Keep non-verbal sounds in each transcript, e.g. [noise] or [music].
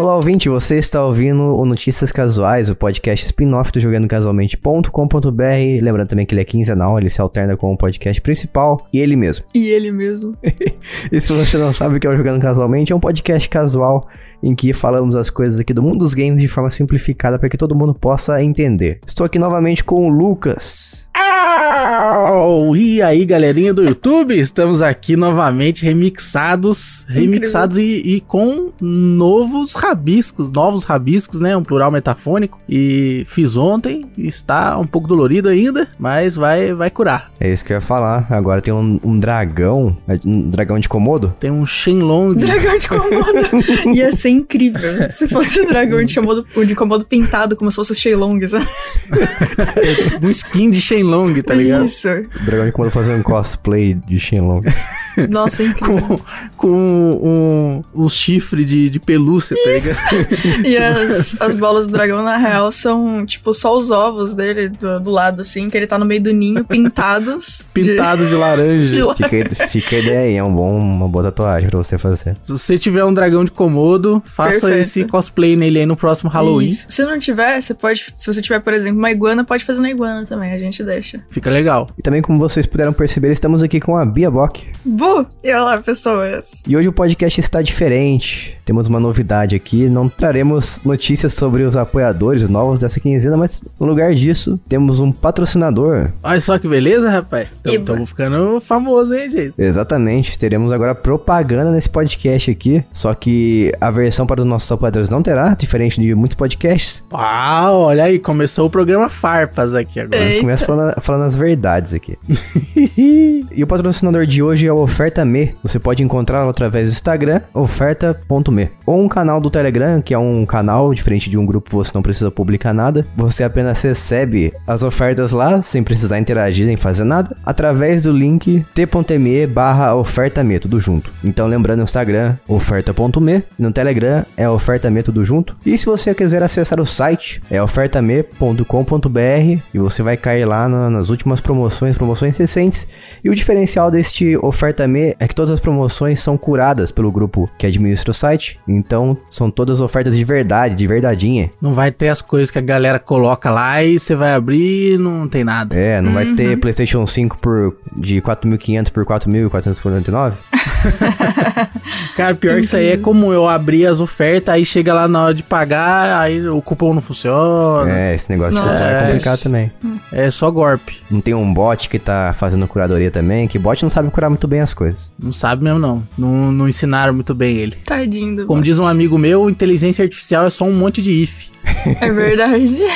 Olá, ouvinte, você está ouvindo o Notícias Casuais, o podcast spin-off do jogandocasualmente.com.br. Lembrando também que ele é quinzenal, ele se alterna com o podcast principal e ele mesmo. E ele mesmo. [laughs] E se você não sabe o que é o Jogando Casualmente, é um podcast casual em que falamos as coisas aqui do mundo dos games de forma simplificada para que todo mundo possa entender. Estou aqui novamente com o Lucas. Au! E aí, galerinha do YouTube, estamos aqui novamente remixados, remixados e, e com novos rabiscos, novos rabiscos, né? Um plural metafônico. E fiz ontem, está um pouco dolorido ainda, mas vai, vai curar. É isso que eu ia falar. Agora tem um, um dragão, um dragão de Komodo. Tem um Shenlong, Dragão de Komodo. [laughs] Ia ser incrível se fosse o dragão de Komodo, de Komodo pintado, como se fosse o Shenlong, sabe? [laughs] um skin de Shenlong, tá ligado? Isso. O dragão de Komodo fazendo um cosplay de Shenlong. [laughs] Nossa, [laughs] incrível. Com, com um, um chifre de, de pelúcia, tá ligado? [laughs] E as, as bolas do dragão, na real, são, tipo, só os ovos dele do, do lado, assim, que ele tá no meio do ninho, pintados. Pintado de laranja. de la- Fica, fica a ideia aí, é um bom, uma boa tatuagem pra você fazer. Se você tiver um dragão de Komodo, faça Perfeito. esse cosplay nele aí no próximo Halloween. Isso. Se não tiver, você pode. Se você tiver, por exemplo, uma iguana, pode fazer na iguana também, a gente deixa. Fica legal. E também, como vocês puderam perceber, estamos aqui com a Bia Bock. Bu! E olá, pessoas. E hoje o podcast está diferente. Temos uma novidade aqui. Não traremos notícias sobre os apoiadores novos dessa quinzena, mas no lugar disso, temos um patrocinador. Olha só que beleza, rapaz. Estamos ficando famosos, hein, gente? Exatamente, teremos agora propaganda nesse podcast aqui. Só que a versão para os nossos apoiadores não terá, diferente de muitos podcasts. Uau, olha aí, começou o programa Farpas aqui agora. Começa falando, falando as verdades aqui. [laughs] E o patrocinador de hoje é o Oferta Me. Você pode encontrá-lo através do Instagram, oferta.me. Ou um canal do Telegram, que é um canal diferente de um grupo, você não precisa publicar nada. Você apenas recebe as ofertas lá, sem precisar interagir nem fazer nada, através do link t.me barra oferta.me, tudo junto. Então lembrando no Instagram, oferta.me, no Telegram é oferta.me, tudo junto. E se você quiser acessar o site, é ofertame.com.br e você vai cair lá na- nas últimas promoções, promoções recentes. E o diferencial deste Oferta Me é que todas as promoções são curadas pelo grupo que administra o site. Então, são todas ofertas de verdade, de verdadeinha. Não vai ter as coisas que a galera coloca lá e você vai abrir e não tem nada. É, não vai ter PlayStation 5 por de 4.500 por 4.449? [laughs] Cara, pior que isso aí é como eu abrir as ofertas, aí chega lá na hora de pagar, aí o cupom não funciona. É, esse negócio de é É. complicado também. É só golpe. Não tem um bot que tá fazendo curadoria também, que bot não sabe curar muito bem as coisas. Não sabe mesmo, não. Não, não ensinaram muito bem ele. Tadinho do Como diz um amigo meu, inteligência artificial é só um monte de if. É verdade. [laughs]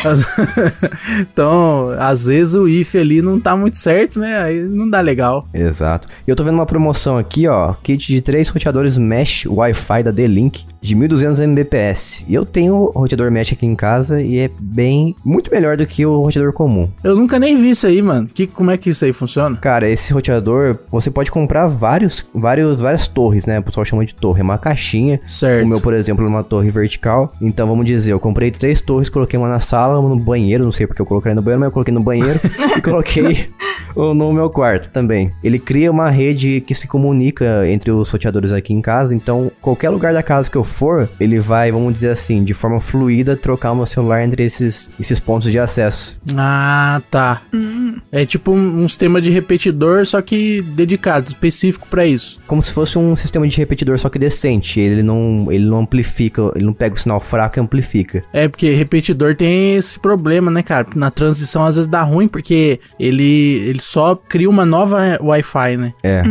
Então, às vezes o if ali não tá muito certo, né? Aí não dá legal. Exato. E eu tô vendo uma promoção aqui, ó. Kit de três roteadores Mesh Wi-Fi da D-Link de 1200 Mbps. E eu tenho o roteador Mesh aqui em casa e é bem... Muito melhor do que o roteador comum. Eu nunca nem vi isso aí, mano. Que, como é que isso aí funciona? Cara, esse roteador, você pode comprar vários, vários, várias torres, né? O pessoal chama de torre. É uma caixinha. Certo. O meu, por exemplo, é uma torre vertical. Então, vamos dizer, eu comprei três torres, coloquei uma na sala, uma no banheiro. Não sei porque eu coloquei no banheiro, mas eu coloquei no banheiro. [laughs] e coloquei no meu quarto também. Ele cria uma rede que se comunica entre os roteadores aqui em casa. Então, qualquer lugar da casa que eu for, ele vai, vamos dizer assim, de forma fluida, trocar o meu celular entre esses, esses pontos de acesso. Ah, tá. É tipo um, um sistema de repetidor, só que dedicado, específico pra isso. Como se fosse um sistema de repetidor, só que decente. Ele não, ele não amplifica, ele não pega o sinal fraco e amplifica. É, porque repetidor tem esse problema, né, cara? Na transição às vezes dá ruim, porque ele, ele só cria uma nova Wi-Fi, né? É,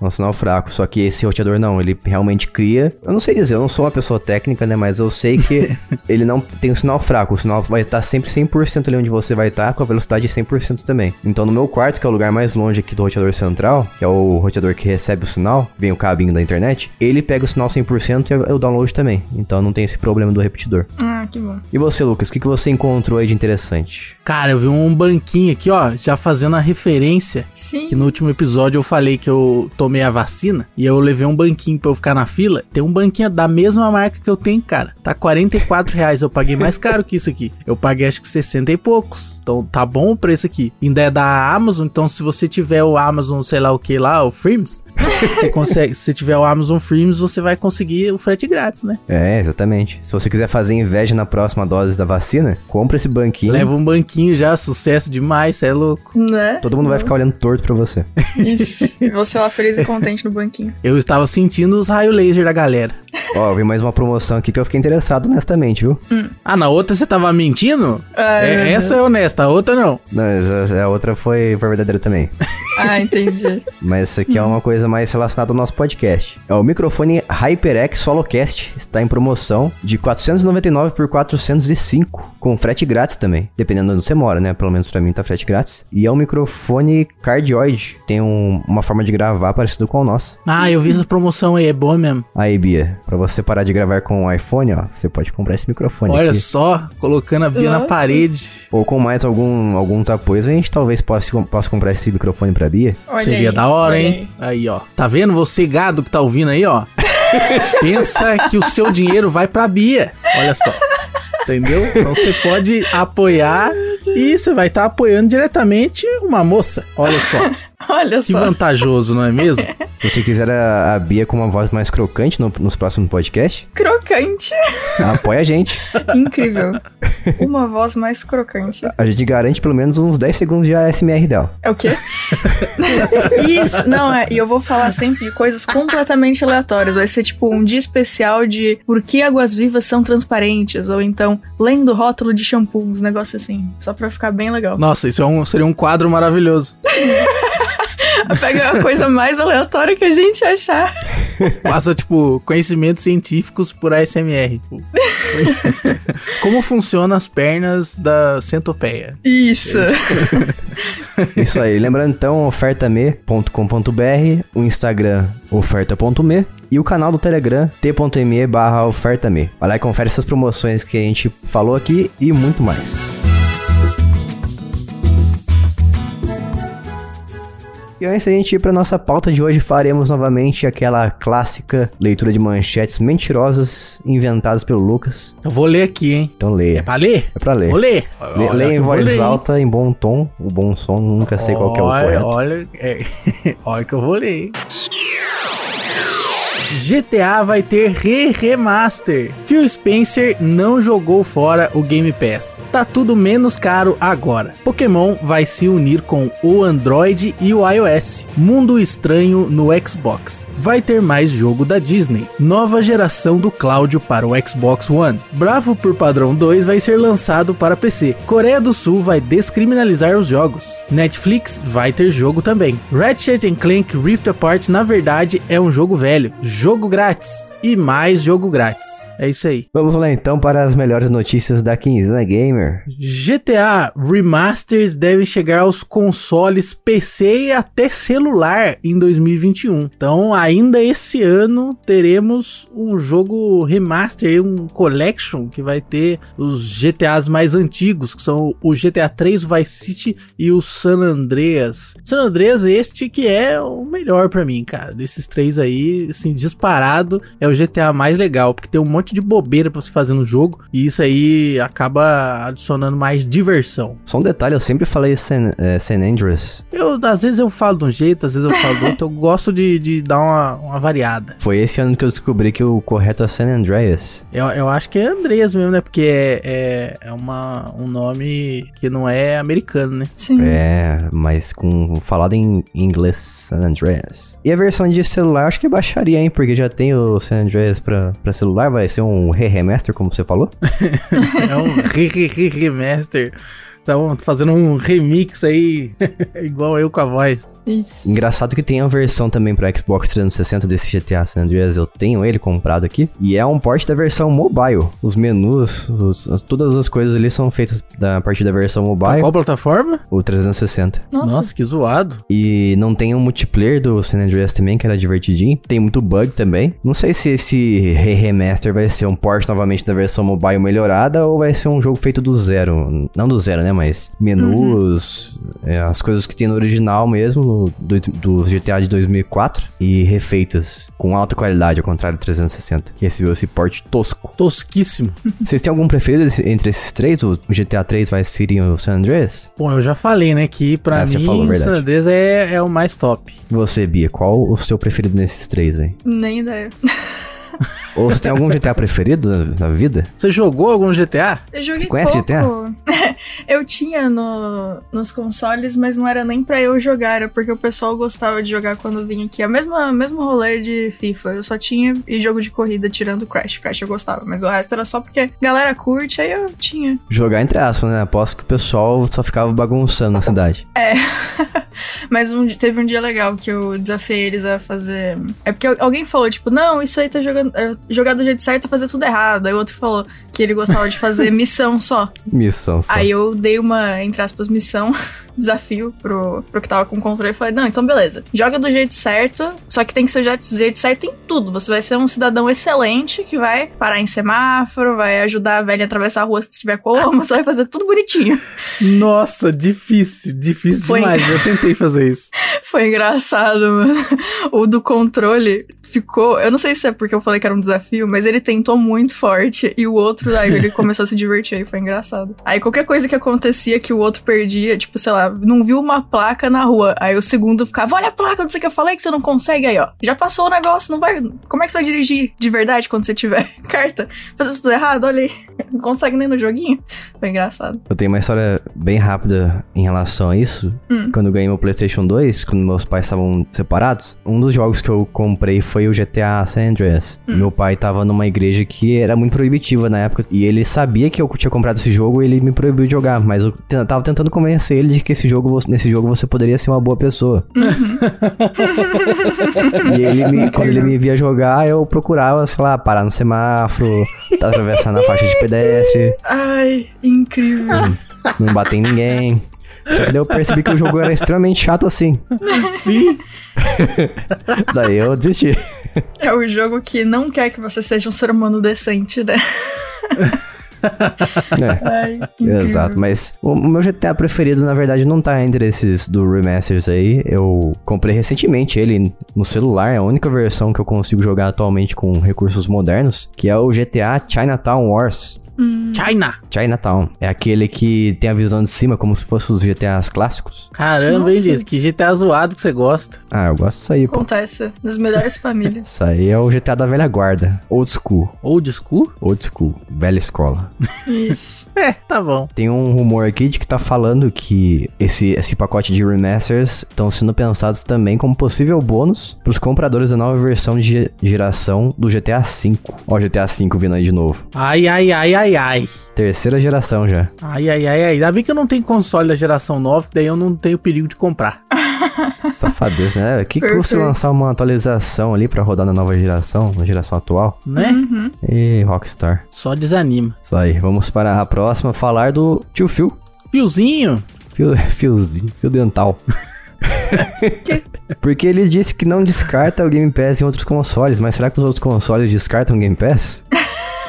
é um sinal fraco. Só que esse roteador não, ele realmente cria. Eu não sei dizer, eu não sou uma pessoa técnica, né? Mas eu sei que [laughs] ele não tem um sinal fraco. O sinal vai estar sempre 100% ali onde você vai estar, com a velocidade 100% também. Então no meu quarto, que é o lugar mais longe aqui do roteador central, que é o roteador que recebe o sinal, vem o cabinho da internet, ele pega o sinal 100% e é o download também. Então não tem esse problema do repetidor. Ah, que bom. E você, Lucas, o que, que você encontrou aí de interessante? Cara, eu vi um banquinho aqui, ó, já fazendo a, ref- referência Sim. que no último episódio eu falei que eu tomei a vacina e eu levei um banquinho pra eu ficar na fila. Tem um banquinho da mesma marca que eu tenho, cara. Tá 44 reais. Eu paguei mais caro que isso aqui. Eu paguei acho que 60 e poucos. Então tá bom o preço aqui. Ainda é da Amazon, então se você tiver o Amazon, sei lá o que lá, o Frames, você consegue. Se você tiver o Amazon Frames, você vai conseguir o frete grátis, né? É, exatamente. Se você quiser fazer inveja na próxima dose da vacina, compra esse banquinho. Leva um banquinho já, sucesso demais, cê é louco. Né? Todo mundo vai ficar olhando torto pra você. [laughs] Isso. E você lá feliz e contente no banquinho. Eu estava sentindo os raios laser da galera. Ó, eu vi mais uma promoção aqui que eu fiquei interessado honestamente, viu? Ah, na outra você tava mentindo? Ai, É, essa é honesta, a outra não. Não, a- a outra foi verdadeira também. [laughs] Ah, entendi. Mas essa aqui é uma coisa mais relacionada ao nosso podcast. É o microfone HyperX Solocast. Está em promoção de 499 por 405. Com frete grátis também. Dependendo de onde você mora, né? Pelo menos pra mim tá frete grátis. E é um microfone cardioide. Tem um- uma forma de gravar parecido com o nosso. Ah, eu vi essa promoção aí, é boa mesmo. Aí, Bia, pra você parar de gravar com o iPhone, ó, você pode comprar esse microfone Olha aqui. só, colocando a Bia na Nossa. parede. Ou com mais algum, alguns apoios, a gente talvez possa, possa comprar esse microfone pra Bia. Olha Seria aí, da hora, olha hein? Aí. ó. Tá vendo? Você gado que tá ouvindo aí, ó. [laughs] Pensa que o seu dinheiro vai pra Bia. Olha só. Entendeu? Então você pode apoiar e você vai estar apoiando diretamente uma moça. Olha só. [laughs] Olha Que só. vantajoso, não é mesmo? [laughs] Se você quiser a, a Bia com uma voz mais crocante no- nos próximos podcasts, Crocante. [laughs] apoia a gente. Incrível. Uma voz mais crocante. A gente garante pelo menos uns 10 segundos de ASMR dela. É o quê? Isso, não, é. E eu vou falar sempre de coisas completamente aleatórias. Vai ser tipo um dia especial de por que águas vivas são transparentes. Ou então, lendo rótulo de shampoo, uns negócios assim. Só pra ficar bem legal. Nossa, isso é um- seria um quadro maravilhoso. [laughs] Pega a coisa mais aleatória que a gente achar. [laughs] Passa, tipo, conhecimentos científicos por ASMR. tipo. [laughs] Como funcionam as pernas da centopeia? Isso. Isso aí. Lembrando então, ofertame.com.br, o Instagram oferta.me e o canal do Telegram t.me barra ofertame. Vai lá e confere essas promoções que a gente falou aqui e muito mais. E antes da gente ir para nossa pauta de hoje, faremos novamente aquela clássica leitura de manchetes mentirosas inventadas pelo Lucas. Eu vou ler aqui, hein? Então É leia. pra ler? É pra ler. Vou ler. Le- Olha Leia em voz ler, alta, em bom tom. O bom som, nunca sei qual que é o Olha, correto. Olha, é, [laughs] olha que eu vou ler. hein? GTA vai ter re-remaster. Phil Spencer não jogou fora o Game Pass. Tá tudo menos caro agora. Pokémon vai se unir com o Android e o iOS. Mundo estranho no Xbox. Vai ter mais jogo da Disney. Nova geração do Cláudio para o Xbox One. Bravo por Padrão 2 vai ser lançado para PC. Coreia do Sul vai descriminalizar os jogos. Netflix vai ter jogo também. Ratchet Clank Rift Apart na verdade é um jogo velho. Grátis. E mais jogo grátis. É isso aí. Vamos lá então para as melhores notícias da quinzena gamer. GTA Remasters devem chegar aos consoles PC e até celular em 2021. Então, ainda esse ano teremos um jogo remaster, um collection que vai ter os GTAs mais antigos, que são o GTA 3, o Vice City e o San Andreas. San Andreas este que é o melhor pra mim, cara. Desses três aí, assim, disparado, é o GTA mais legal, porque tem um monte de bobeira pra você fazer no jogo e isso aí acaba adicionando mais diversão. Só um detalhe, eu sempre falei San, é, San Andreas. Eu, às vezes eu falo de um jeito, às vezes eu falo do outro, eu gosto de, de dar uma, uma variada. Foi esse ano que eu descobri que o correto é San Andreas. Eu, eu acho que é Andreas mesmo, né? Porque é, é, é uma, um nome que não é americano, né? Sim. É, mas com falado em inglês, San Andreas. E a versão de celular, acho que baixaria, hein? Porque já tem o San Andreas pra, pra celular, vai ser um re-remaster, como você falou. [laughs] É um re, re, re. Então, fazendo um remix aí, [laughs] igual eu com a voz. Isso. Engraçado que tem a versão também pra Xbox 360 desse GTA San Andreas, eu tenho ele comprado aqui. E é um port da versão mobile. Os menus, os- as- todas as coisas ali são feitas da, a partir da versão Pra mobile, qual plataforma? o 360. Nossa. Nossa, que zoado. E não tem um multiplayer do San Andreas também, que era divertidinho. Tem muito bug também. Não sei se esse re-remaster vai ser um port novamente da versão mobile melhorada ou vai ser um jogo feito do zero. Não do zero, né? Mas menus, é, as coisas que tem no original mesmo, do, do GTA de 2004, e refeitas com alta qualidade, ao contrário do 360, que recebeu esse porte tosco. Tosquíssimo. [laughs] Vocês têm algum preferido entre esses três? O GTA 3, Vice City e o San Andreas? Bom, eu já falei, né, que pra Ah, mim falou, o. San Andreas é, é o mais top. E você, Bia, qual o seu preferido nesses três aí? Nem ideia. [laughs] Ou você tem algum GTA preferido na, vida? Você jogou algum GTA? Eu joguei Você conhece pouco. [laughs] eu tinha no, nos consoles, mas não era nem pra eu jogar, era porque o pessoal gostava de jogar quando vinha aqui. A mesma mesmo rolê de FIFA. Eu só tinha e jogo de corrida tirando o Crash. Crash eu gostava, mas o resto era só porque a galera curte, aí eu tinha. Jogar entre aspas, né? Aposto que o pessoal só ficava bagunçando na cidade. [laughs] Mas um, teve um dia legal que eu desafiei eles a fazer. É porque alguém falou, tipo, não, isso aí tá jogando. é, jogar do jeito certo é fazer tudo errado. Aí o outro falou que ele gostava de fazer [laughs] missão só. Missão só. Aí eu dei uma, entre aspas, missão, desafio pro, pro que tava com o controle e falei, não, então beleza. Joga do jeito certo, só que tem que ser do jeito certo em tudo. Você vai ser um cidadão excelente que vai parar em semáforo, vai ajudar a velha a atravessar a rua se tiver como, [laughs] você vai fazer tudo bonitinho. Nossa, difícil, difícil Foi. demais. Eu tentei fazer isso. [laughs] Foi engraçado, mano. O do controle ficou. Eu não sei se é porque eu falei que era um desafio, mas ele tentou muito forte e o outro, aí ele [laughs] começou a se divertir aí, foi engraçado. Aí qualquer coisa que acontecia que o outro perdia, tipo, sei lá, não viu uma placa na rua. Aí o segundo ficava, olha a placa, não sei o que eu falei que você não consegue aí, ó. Já passou o negócio, não vai. Como é que você vai dirigir de verdade quando você tiver [laughs] carta? Fazer tudo errado, olha aí. [laughs] Não consegue nem no joguinho. Foi engraçado. Eu tenho uma história bem rápida em relação a isso. Hum. Quando eu ganhei meu PlayStation 2, quando meus pais estavam separados, um dos jogos que eu comprei foi o GTA San Andreas. Meu pai tava numa igreja que era muito proibitiva na época e ele sabia que eu tinha comprado esse jogo e ele me proibiu de jogar, mas eu tava tentando convencer ele de que esse jogo, nesse jogo você poderia ser uma boa pessoa. e ele me- [laughs] quando ele me via jogar, eu procurava, sei lá, parar no semáforo, atravessar na faixa de pedestre, Ai, incrível. não bater em ninguém. Só que daí eu percebi que o jogo era extremamente chato assim. Sim. [laughs] Daí eu desisti. É o jogo que não quer que você seja um ser humano decente, né? [laughs] É, Ai, exato. Mas o, meu GTA preferido, na verdade, não tá entre esses do Remasters aí. Eu comprei recentemente ele no celular. É a única versão que eu consigo jogar atualmente com recursos modernos. Que é o GTA Chinatown Wars. China. Chinatown. É aquele que tem a visão de cima, como se fosse os GTAs clássicos. Caramba, hein, diz que GTA zoado que você gosta. Ah, eu gosto disso aí, pô. Acontece nas melhores [laughs] famílias. Isso aí é o GTA da velha guarda. Old school. Old school? Old school. Velha escola. Isso. [laughs] É, tá bom. Tem um rumor aqui de que tá falando que esse, esse pacote de remasters estão sendo pensados também como possível bônus pros compradores da nova versão de ge- geração do GTA V. Ó, o GTA V vindo aí de novo. Ai, ai, ai, ai, ai. Terceira geração já. Ai, ai, ai, ai. Ainda bem que eu não tenho console da geração nova, que daí eu não tenho perigo de comprar. [laughs] Safadeza, né? O que que custa lançar uma atualização ali pra rodar na nova geração, na geração atual? Né? Uhum. E Rockstar. Só desanima. Isso aí, vamos para a próxima falar do tio Phil. Piozinho? Fio, fiozinho, [laughs] fio dental. [laughs] Porque ele disse que não descarta o Game Pass em outros consoles, mas será que os outros consoles descartam o Game Pass?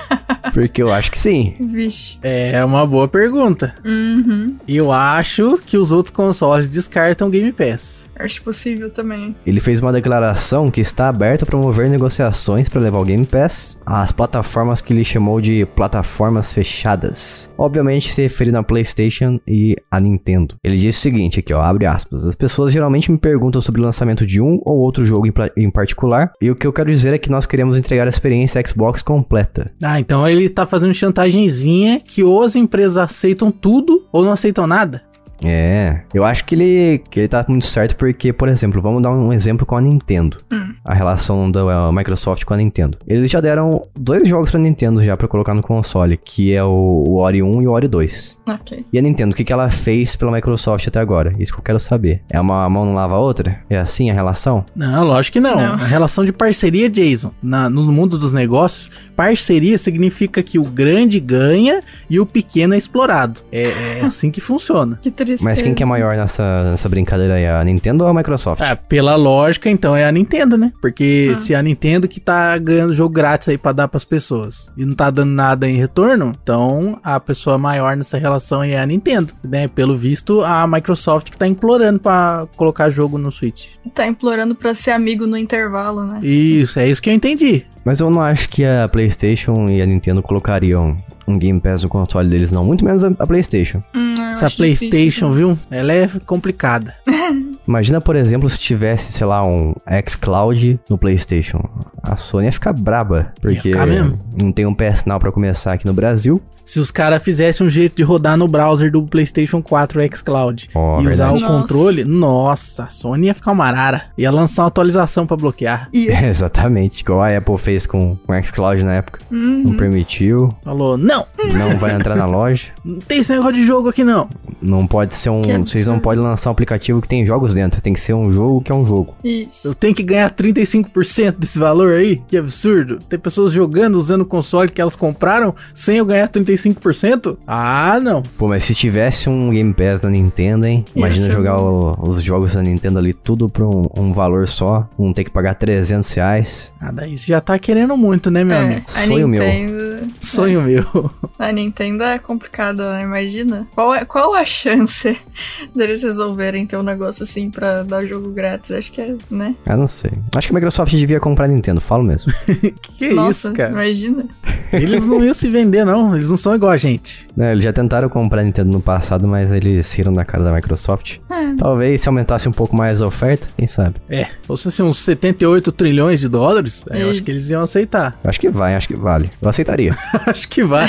[laughs] Porque eu acho que sim. Vixe. É uma boa pergunta. Uhum. Eu acho que os outros consoles descartam o Game Pass. Acho possível também. Ele fez uma declaração que está aberto a promover negociações para levar o Game Pass às plataformas que ele chamou de plataformas fechadas. Obviamente se referindo a PlayStation e a Nintendo. Ele disse o seguinte aqui, ó, abre aspas. As pessoas geralmente me perguntam sobre o lançamento de um ou outro jogo em, em particular, e o que eu quero dizer é que nós queremos entregar a experiência Xbox completa. Ah, então ele tá fazendo chantagemzinha que ou as empresas aceitam tudo ou não aceitam nada. É, eu acho que ele, que ele tá muito certo porque, por exemplo, vamos dar um exemplo com a Nintendo. A relação da uh, Microsoft com a Nintendo. Eles já deram dois jogos pra Nintendo já pra colocar no console, que é o, o Ori 1 e o Ori 2. Ok. E a Nintendo, o que, que ela fez pela Microsoft até agora? Isso que eu quero saber. É uma mão não lava a outra? É assim a relação? Não, lógico que não. Não. A relação de parceria, Jason, na- no mundo dos negócios, parceria significa que o grande ganha e o pequeno é explorado. É, é assim que funciona. [laughs] Que tristeza. Mas quem que é maior nessa, nessa brincadeira aí? A Nintendo ou a Microsoft? Ah, pela lógica, então é a Nintendo, né? Porque Ah. se a Nintendo que tá ganhando jogo grátis aí pra dar pras pessoas e não tá dando nada em retorno, então a pessoa maior nessa relação aí é a Nintendo, né? Pelo visto, a Microsoft que tá implorando pra colocar jogo no Switch. Tá implorando pra ser amigo no intervalo, né? Isso, é isso que eu entendi. Mas eu não acho que a PlayStation e a Nintendo colocariam um Game Pass no console deles, não. Muito menos a, a PlayStation. Hum, Essa PlayStation, difícil. viu? Ela é complicada. [laughs] Imagina, por exemplo, se tivesse, sei lá, um xCloud no PlayStation. A Sony ia ficar braba, porque ficar mesmo. não tem um PS Now pra começar aqui no Brasil. Se os caras fizessem um jeito de rodar no browser do PlayStation 4 xCloud Ó, e usar verdade. o Nossa. controle, nossa, a Sony ia ficar uma arara. Ia lançar uma atualização pra bloquear. E, [laughs] Exatamente, igual a Apple fez com com o xCloud na época. Uhum. Não permitiu, Falou, não, não vai entrar na loja. não tem esse negócio de jogo aqui não. Não pode ser um. Vocês não podem lançar um aplicativo que tem jogos dentro. Tem que ser um jogo que é um jogo. Isso. Eu tenho que ganhar 35% desse valor aí? Que absurdo. Tem pessoas jogando, usando o console que elas compraram sem eu ganhar 35%? Ah, não. Pô, mas se tivesse um Game Pass da Nintendo, hein? Imagina ser jogar o- os jogos da Nintendo ali tudo por um, um valor só. Não ter que pagar 300 reais. Ah, daí você já tá querendo muito, né, meu É, amigo? Sonho meu. Nintendo. Sonho meu. [laughs] A Nintendo é complicada, né? Imagina. Qual, é, qual a chance [laughs] deles resolverem ter um negócio assim pra dar jogo grátis? Acho que é, né? Ah, não sei. Acho que a Microsoft devia comprar a Nintendo, falo mesmo. [laughs] que Nossa, isso, cara? imagina. Eles não iam se vender, não. Eles não são igual a gente. né, eles já tentaram comprar a Nintendo no passado, mas eles riram da cara da Microsoft. Talvez se aumentasse um pouco mais a oferta, quem sabe? É, fosse assim, uns 78 trilhões de dólares, aí eu acho que eles iam aceitar. Acho que vai, acho que vale. Eu aceitaria. acho que vai.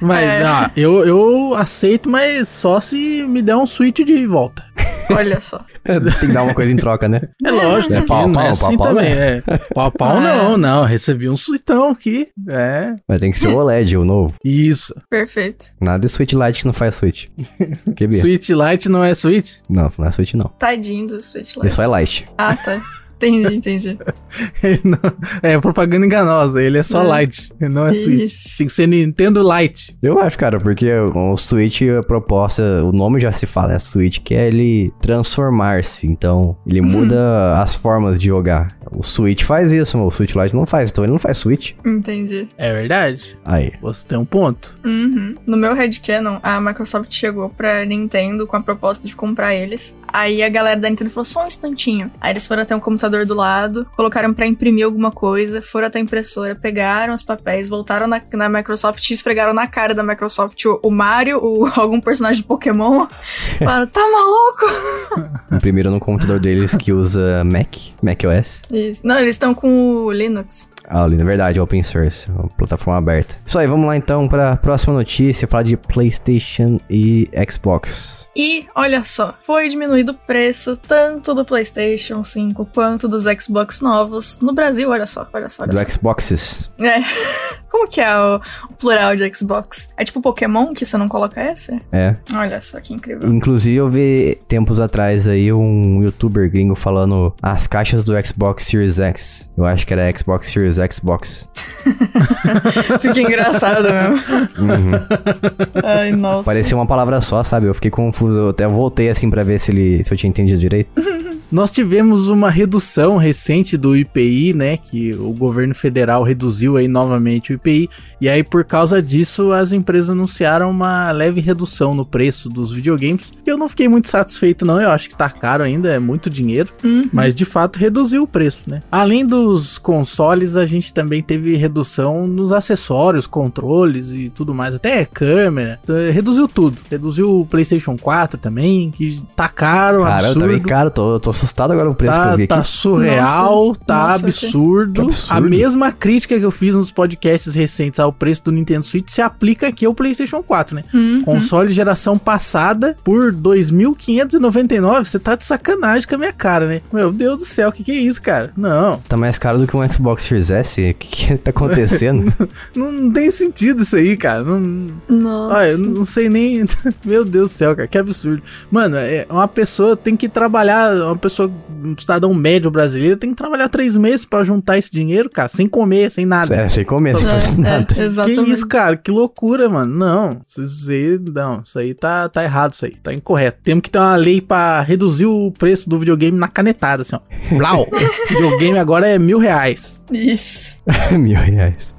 Mas, É. ah, eu, eu aceito, mas só se me der um switch de volta. Olha só. Tem que dar uma coisa em troca, né? É lógico, É né? pau, não é pau, assim pau, pau, também. É. Pau a pau Ah, não, não. Recebi um suitão aqui. É, Mas tem que ser o OLED, o novo. isso. Perfeito. Nada de Switch Lite que não faz Switch. Que [laughs] birra. Switch Lite não é Switch? Não, não é Switch não. Tadinho do Switch Lite. Isso é Lite. Ah, tá. Entendi, entendi. [laughs] Ele não- é propaganda enganosa. Ele é só É. Lite. Ele não é Switch. Isso. Tem que ser Nintendo Lite. Eu acho, cara, porque o Switch, a proposta, o nome já se fala, né? Switch, que é ele transformar-se. Então, ele muda as formas de jogar. O Switch faz isso, mas o Switch Lite não faz. Então, ele não faz Switch. Entendi. É verdade. Aí. Você tem um ponto. Uhum. No meu headcanon, a Microsoft chegou pra Nintendo com a proposta de comprar eles. Aí a galera da Nintendo falou, só um instantinho. Aí eles foram até um computador do lado, colocaram pra imprimir alguma coisa, foram até a impressora, pegaram os papéis, voltaram na, na Microsoft e esfregaram na cara da Microsoft o, o Mario, o, [laughs] algum personagem de Pokémon. [laughs] Falaram, tá maluco? [laughs] Imprimiram no computador deles que usa Mac, macOS. Isso. Não, eles estão com o Linux. Ah, ali, na verdade, open source, uma plataforma aberta. Isso aí, vamos lá então pra próxima notícia, falar de PlayStation e Xbox. E olha só, foi diminuído o preço tanto do PlayStation 5 quanto dos Xbox novos no Brasil. Olha só, olha só, olha Do só. Xboxes. É. [laughs] Como que é o, o plural de Xbox? É tipo Pokémon que você não coloca S? É. Olha só que incrível. Inclusive, eu vi tempos atrás aí um youtuber gringo falando as caixas do Xbox Series X. Eu acho que era Xbox Series Xbox. [laughs] Fica engraçado mesmo. Uhum. Ai, nossa. Parecia uma palavra só, sabe? Eu fiquei confuso. Eu até voltei assim pra ver se, ele, se eu tinha entendido direito. [laughs] Nós tivemos uma redução recente do IPI, né? Que o governo federal reduziu aí novamente o IPI. E aí, por causa disso, as empresas anunciaram uma leve redução no preço dos videogames. Eu não fiquei muito satisfeito, não. Eu acho que tá caro ainda, é muito dinheiro. Uhum. Mas de fato reduziu o preço, né? Além dos consoles, a gente também teve redução nos acessórios, controles e tudo mais, até câmera. Então, Reduziu tudo. Reduziu o PlayStation 4 também, que tá caro, Cara, eu absurdo. também, cara, tô, tô assustado agora com o preço que eu Tá, vi aqui. tá surreal, Nossa, tá nossa, absurdo. que absurdo. A mesma crítica que eu fiz nos podcasts recentes ao preço do Nintendo Switch se aplica aqui ao PlayStation 4, né? Uhum. Console geração passada por 2.599. Você tá de sacanagem com a minha cara, né? Meu Deus do céu, o que, que é isso, cara? Não, Tá mais caro do que um Xbox Series S? O que, que tá acontecendo? [laughs] não, não tem sentido isso aí, cara. Não, Nossa. Olha, eu não sei nem. [laughs] Meu Deus do céu, cara, que absurdo. Mano, é, uma pessoa tem que trabalhar. Uma pessoa, um cidadão médio brasileiro, tem que trabalhar três meses pra juntar esse dinheiro, cara, sem comer, sem nada. É, sem comer, sem fazer É, nada. é, Que exatamente. isso, cara? Que loucura, mano. Não, isso aí, não, isso aí tá, tá errado, isso aí. Tá incorreto. Temos que ter uma lei pra reduzir o preço do videogame na canetada, assim, ó. Blau! [laughs] videogame agora é mil reais. Isso. [laughs] Mil reais.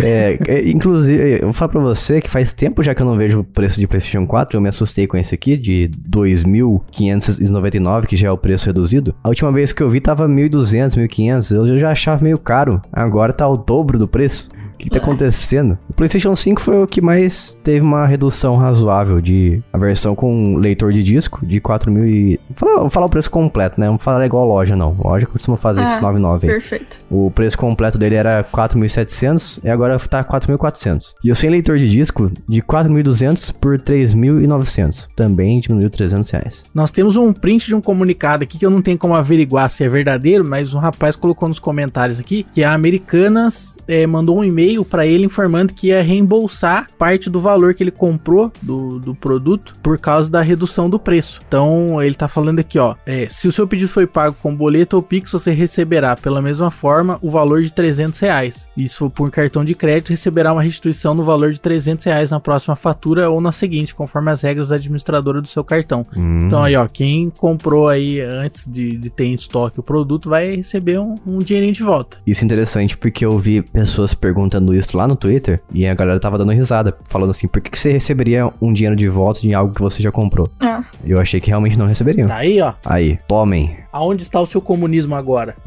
É, é, inclusive, eu vou falar pra você que faz tempo já que eu não vejo o preço de PlayStation 4. Eu me assustei com esse aqui, de 2.599, que já é o preço reduzido. A última vez que eu vi tava 1.200, 1.500. Eu já achava meio caro. Agora tá o dobro do preço. O que, que tá acontecendo? O PlayStation 5 foi o que mais teve uma redução razoável de a versão com leitor de disco de 4.000 e... Vou falar, o preço completo, né? Não vou falar igual loja, não. Loja costuma fazer Ah, isso 99 aí. Perfeito. O preço completo dele era 4.700 e agora tá 4.400. E eu sem leitor de disco de 4.200 por 3.900. Também diminuiu 300 reais. Nós temos um print de um comunicado aqui que eu não tenho como averiguar se é verdadeiro, mas um rapaz colocou nos comentários aqui que a Americanas eh, mandou um e-mail pra ele informando que ia reembolsar parte do valor que ele comprou do, do produto por causa da redução do preço. Então ele tá falando aqui, ó, eh, se o seu pedido foi pago com boleto ou Pix, você receberá pela mesma forma o valor de 300 reais. E se for por cartão de crédito, receberá uma restituição no valor de 300 reais na próxima fatura ou na seguinte, conforme as regras da administradora do seu cartão. Hum. Então aí, ó, quem comprou aí antes de, de ter em estoque o produto vai receber um, um dinheirinho de volta. Isso é interessante porque eu vi pessoas perguntando isso lá no Twitter e a galera tava dando risada, falando assim, por que, que você receberia um dinheiro de volta de algo que você já comprou? Ah, Eu achei que realmente não receberiam. Tá aí, ó. Aí, tomem. Aonde está o seu comunismo agora? [laughs]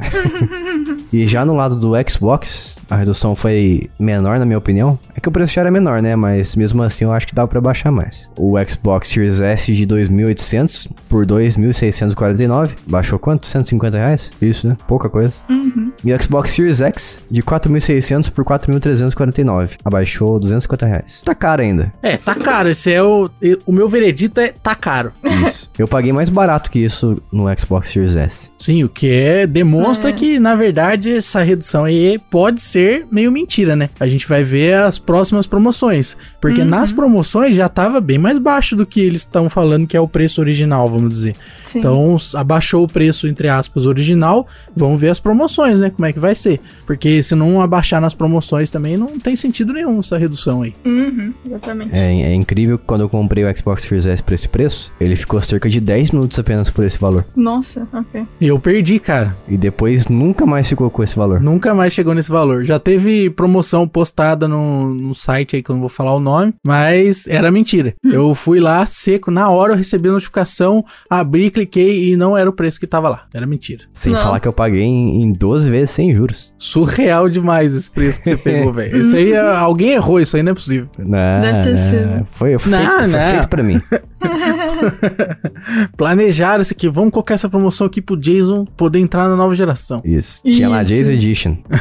E já no lado do Xbox, a redução foi menor, na minha opinião. É que o preço já era menor, né? Mas mesmo assim eu acho que dava pra baixar mais. O Xbox Series S de 2.800 por 2.649. Baixou quanto? 150 reais? Isso, né? Pouca coisa. uhum. E o Xbox Series X de 4.600 por 4.349. Abaixou 250 reais. Tá caro ainda. É, tá caro. Esse é o. O meu veredito é tá caro. Isso. eu paguei mais barato que isso no Xbox Series S. Sim, o que é demonstra É. que, na verdade, essa redução aí pode ser meio mentira, né? A gente vai ver as próximas promoções. Porque Uhum. nas promoções já tava bem mais baixo do que eles estão falando que é o preço original, vamos dizer. Sim. Então, abaixou o preço, entre aspas, original. Vamos ver as promoções, né? Como é que vai ser. Porque se não abaixar nas promoções também, não tem sentido nenhum essa redução aí. Uhum, exatamente. É, é incrível que quando eu comprei o Xbox Series S por esse preço, ele ficou cerca de 10 minutos apenas por esse valor. Nossa, ok. Eu perdi, cara. E depois nunca mais ficou com esse valor. Nunca mais chegou nesse valor. Já teve promoção postada no, no site aí que eu não vou falar o nome, mas era mentira. Eu fui lá seco, na hora eu recebi a notificação, abri, cliquei e não era o preço que tava lá. Era mentira. Sem Não. falar que eu paguei em, em 12 vezes sem juros. Surreal demais esse preço que você pegou, [laughs] velho. Isso aí, é- alguém errou, isso aí não é possível. Não, Deve ter não, sido. Foi, foi, Não, feito, foi não. feito pra mim. [laughs] [laughs] Planejaram isso aqui, vamos colocar essa promoção aqui pro Jason poder entrar na nova geração. Isso. Tinha lá. Jay's Edition. [laughs]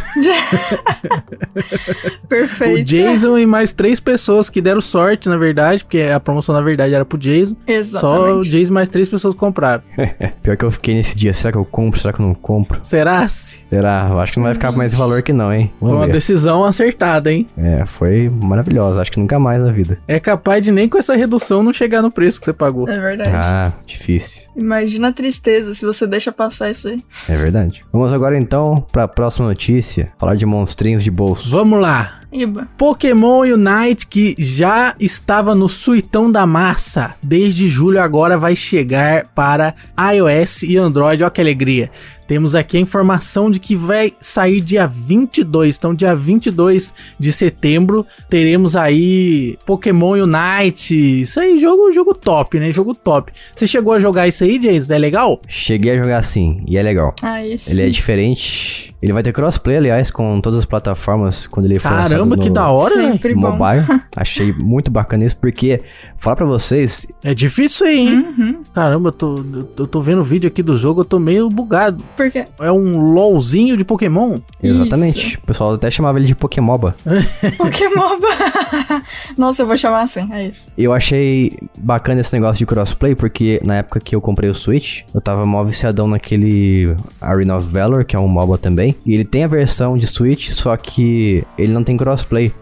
Perfeito. O Jason e mais três pessoas que deram sorte, na verdade, porque a promoção na verdade era pro Jason. Só o Exatamente. Jason e mais três pessoas compraram. [laughs] Pior que eu fiquei nesse dia. Será que eu compro? Será que eu não compro? Será? -se? Será? Eu acho que não vai ficar mais valor que não, hein? Foi Vamos uma ver. decisão acertada, hein? É, foi maravilhosa. Acho que nunca mais na vida. É capaz de nem com essa redução não chegar no preço que você pagou. É verdade. Ah, difícil. Imagina a tristeza se você deixa passar isso aí. É verdade. Vamos agora então pra próxima notícia. Falar de monstrinhos de bolso. Vamos lá. Iba. Pokémon Unite, que já estava no suitão da massa desde julho, agora vai chegar para iOS e Android. Olha que alegria. Temos aqui a informação de que vai sair dia 22. Então, dia 22 de setembro, teremos aí Pokémon Unite. Isso aí, jogo, jogo top, né? Jogo top. Você chegou a jogar isso aí, Jason? É legal? Cheguei a jogar assim, e é legal. Ah, isso. Ele é diferente. Ele vai ter crossplay, aliás, com todas as plataformas quando ele for Caramba, lançado que no- da hora, né? Sempre bom. mobile. [laughs] Achei muito bacana isso, porque, falar pra vocês, É difícil isso aí, hein? Uhum. Caramba, eu tô, eu tô vendo o vídeo aqui do jogo, eu tô meio bugado. Por quê? É um LOLzinho de Pokémon? exatamente, o pessoal até chamava ele de Pokémoba. [laughs] Pokémon. [laughs] Nossa, eu vou chamar assim, é isso. Eu achei bacana esse negócio de crossplay, porque na época que eu comprei o Switch, eu tava mó viciadão naquele Arena of Valor, que é um MOBA também. E ele tem a versão de Switch, só que ele não tem crossplay.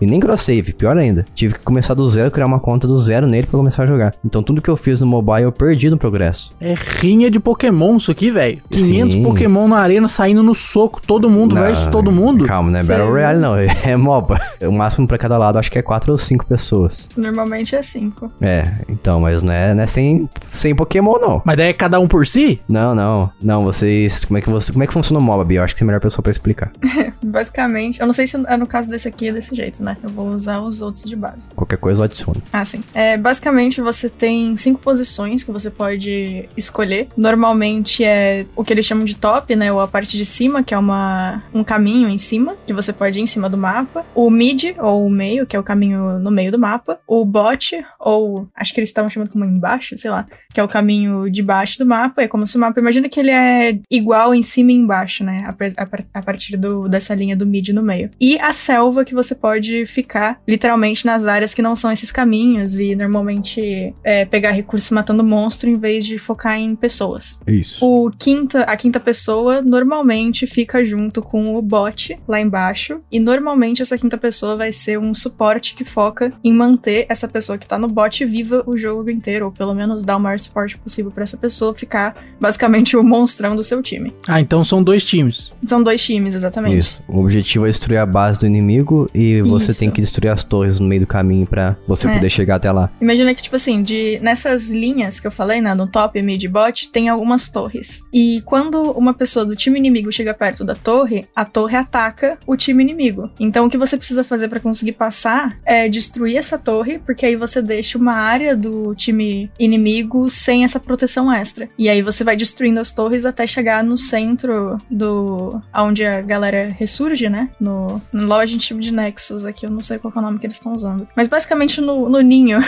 E nem cross save, pior ainda. Tive que começar do zero, criar uma conta do zero nele pra começar a jogar. Então tudo que eu fiz no mobile eu perdi no progresso. É rinha de Pokémon isso aqui, velho. 500 Sim. Pokémon na arena saindo no soco, todo mundo Não, versus todo mundo. Calma, não é Battle? Royale não, [laughs] é MOBA. O máximo pra cada lado acho que é quatro ou cinco pessoas. Normalmente é cinco. É, então, mas não é, não é sem, sem Pokémon não. Mas daí é cada um por si? Não, não. Não, vocês. Como é que você. Como é que funciona o MOBA, Bia? Eu acho que você é a melhor pessoa pra explicar. [laughs] Basicamente, eu não sei se é no caso desse aqui é desse jeito, né? Eu vou usar os outros de base. Qualquer coisa eu adiciono. Ah, sim. É, basicamente, você tem cinco posições que você pode escolher. Normalmente é o que eles chamam de top, né? Ou a parte de cima, que é uma, um caminho em cima, que você pode ir em cima do mapa. O mid, ou o meio, que é o caminho no meio do mapa. O bot, ou acho que eles estavam chamando como embaixo, sei lá, que é o caminho de baixo do mapa. É como se o mapa, imagina que ele é igual em cima e embaixo, né? A, a a partir do, dessa linha do mid no meio. E a selva, que você pode ficar literalmente nas áreas que não são esses caminhos e normalmente é, pegar recursos matando monstro em vez de focar em pessoas. Isso. O quinta, a quinta pessoa normalmente fica junto com o bot lá embaixo. E normalmente essa quinta pessoa vai ser um suporte que foca em manter essa pessoa que tá no bot viva o jogo inteiro. Ou pelo menos dar o maior suporte possível pra essa pessoa ficar basicamente o monstrão do seu time. Ah, então são dois times. São dois times, exatamente. Isso. O objetivo é destruir a base do inimigo e você Isso. tem que destruir as torres no meio do caminho pra você É. poder chegar até lá. Imagina que, tipo assim, de, nessas linhas que eu falei, né, no top, mid e bot, tem algumas torres. E quando uma pessoa do time inimigo chega perto da torre, a torre ataca o time inimigo. Então o que você precisa fazer pra conseguir passar é destruir essa torre, porque aí você deixa uma área do time inimigo sem essa proteção extra. E aí você vai destruindo as torres até chegar no centro do. onde a galera ressurge, né? No, no lá a gente chama de Nexus aqui, eu não sei qual que é o nome que eles estão usando. Mas basicamente no, no ninho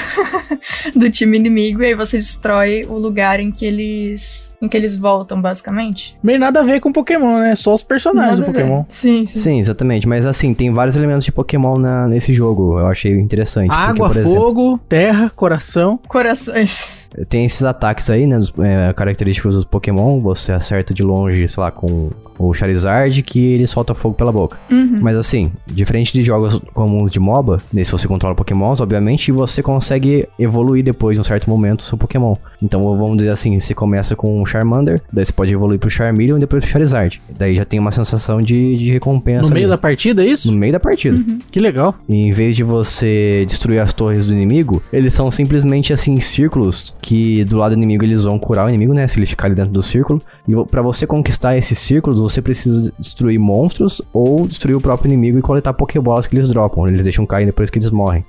[laughs] do time inimigo, e aí você destrói o lugar em que eles. em que eles voltam, basicamente. Meio nada a ver com Pokémon, né? Só os personagens Nada do. Pokémon. Sim, sim. Sim, exatamente. Mas assim, tem vários elementos de Pokémon na- nesse jogo. Eu achei interessante. porque, Água, por exemplo, fogo, terra, coração. Corações. Tem esses ataques aí, né? Dos, é, características dos Pokémon. Você acerta de longe, sei lá, com o Charizard, que ele solta fogo pela boca. Uhum. Mas assim, diferente de jogos comuns de MOBA, nesse você controla Pokémons, obviamente, e você consegue evoluir depois, em um certo momento, o seu Pokémon. Então, vamos dizer assim, você começa com o Charmander, daí você pode evoluir pro Charmeleon e depois pro Charizard. Daí já tem uma sensação de, de recompensa. No meio ali. da partida, é isso? No meio da partida. Que legal. E em vez de você destruir as torres do inimigo, eles são simplesmente assim círculos que do lado do inimigo eles vão curar o inimigo, né? Se ele ficar ali dentro do círculo. E pra você conquistar esses círculos, você precisa destruir monstros ou destruir o próprio inimigo e coletar pokébolas que eles dropam. Eles deixam cair depois que eles morrem.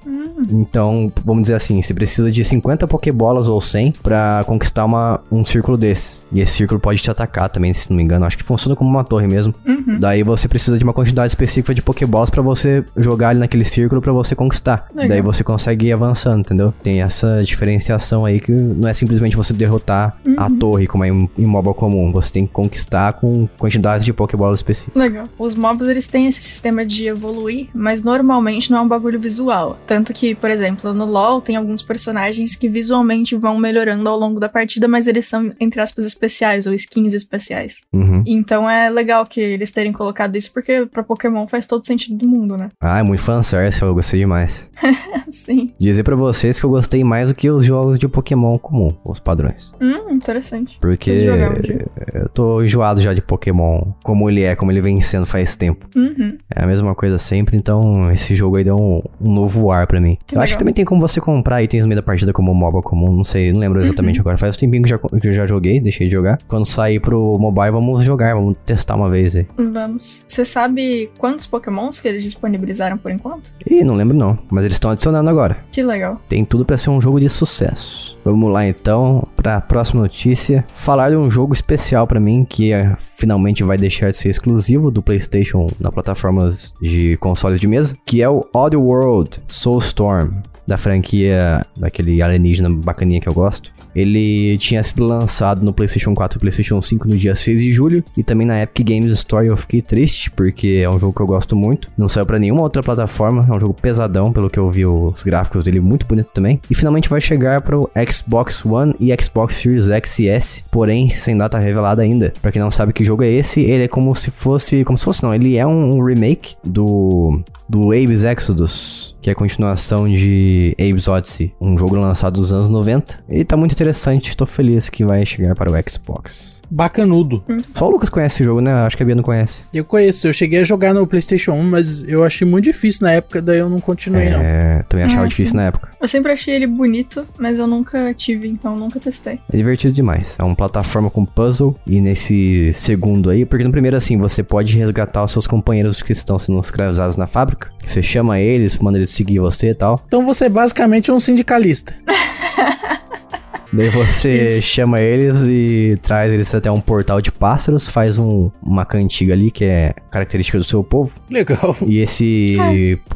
Então, vamos dizer assim, você precisa de 50 pokébolas ou 100 pra conquistar uma, um círculo desses. E esse círculo pode te atacar também, se não me engano. Acho que funciona como uma torre mesmo. Uhum. Daí você precisa de uma quantidade específica de pokébolas pra você jogar ali naquele círculo pra você conquistar. Legal. Daí você consegue ir avançando, entendeu? Tem essa diferenciação aí que não é simplesmente você derrotar a Uhum. torre como é em, em MOBA comum. Você tem que conquistar com quantidades de pokébolas específicas. Legal. Os mobs, eles têm esse sistema de evoluir, mas normalmente não é um bagulho visual. Tanto que, por exemplo, no LoL tem alguns personagens que visualmente vão melhorando ao longo da partida, mas eles são, entre aspas, especiais ou skins especiais. Uhum. Então é legal que eles terem colocado isso, porque pra Pokémon faz todo sentido do mundo, né? Ah, é muito fanservice, eu gostei demais. [laughs] Sim. Dizer pra vocês que eu gostei mais do que os jogos de Pokémon comum, os padrões. Hum, interessante. Porque um eu tô enjoado já de Pokémon, como ele é, como ele vem sendo faz tempo. Uhum. É a mesma coisa sempre, então esse jogo aí deu um, um novo ar pra mim. Que eu acho que legal. também tem como você comprar itens no meio da partida como MOBA comum, não sei, não lembro exatamente Uhum. agora. Faz um tempinho que, já, que eu já joguei, deixei de jogar. Quando sair pro mobile, vamos jogar, vamos testar uma vez aí. Vamos. Você sabe quantos Pokémons que eles disponibilizaram por enquanto? Ih, não lembro não, mas eles estão adicionando agora. Que legal. Tem tudo pra ser um jogo de sucesso. Vamos lá então para a próxima notícia. Falar de um jogo especial para mim que é, finalmente vai deixar de ser exclusivo do PlayStation na plataformas de consoles de mesa, que é o Oddworld Soulstorm da franquia daquele alienígena bacaninha que eu gosto. Ele tinha sido lançado no PlayStation 4 e PlayStation 5 no dia 6 de julho e também na Epic Games Store. Eu fiquei triste porque é um jogo que eu gosto muito. Não saiu para nenhuma outra plataforma, é um jogo pesadão, pelo que eu vi os gráficos dele muito bonito também. E finalmente vai chegar para o Xbox One e Xbox Series X e S, porém sem data revelada ainda. Para quem não sabe que jogo é esse, ele é como se fosse, como se fosse não, ele é um remake do do Abe's Exodus, que é a continuação de Abe's Odyssey, um jogo lançado nos anos 90. E tá muito interessante, estou feliz que vai chegar para o Xbox bacanudo. Só o Lucas conhece esse jogo, né? Acho que a Bia não conhece. Eu conheço, eu cheguei a jogar no PlayStation 1, mas eu achei muito difícil na época, daí eu não continuei, é, não. É, também achava Ah, difícil sim. na época. Eu sempre achei ele bonito, mas eu nunca tive, então nunca testei. É divertido demais. É uma plataforma com puzzle. E nesse segundo aí, porque no primeiro, assim, você pode resgatar os seus companheiros que estão sendo escravizados na fábrica. Você chama eles, manda eles seguir você e tal. Então você é basicamente um sindicalista. [laughs] Daí você chama eles e traz eles até um portal de pássaros, faz um- uma cantiga ali que é característica do seu povo. Legal. E esse,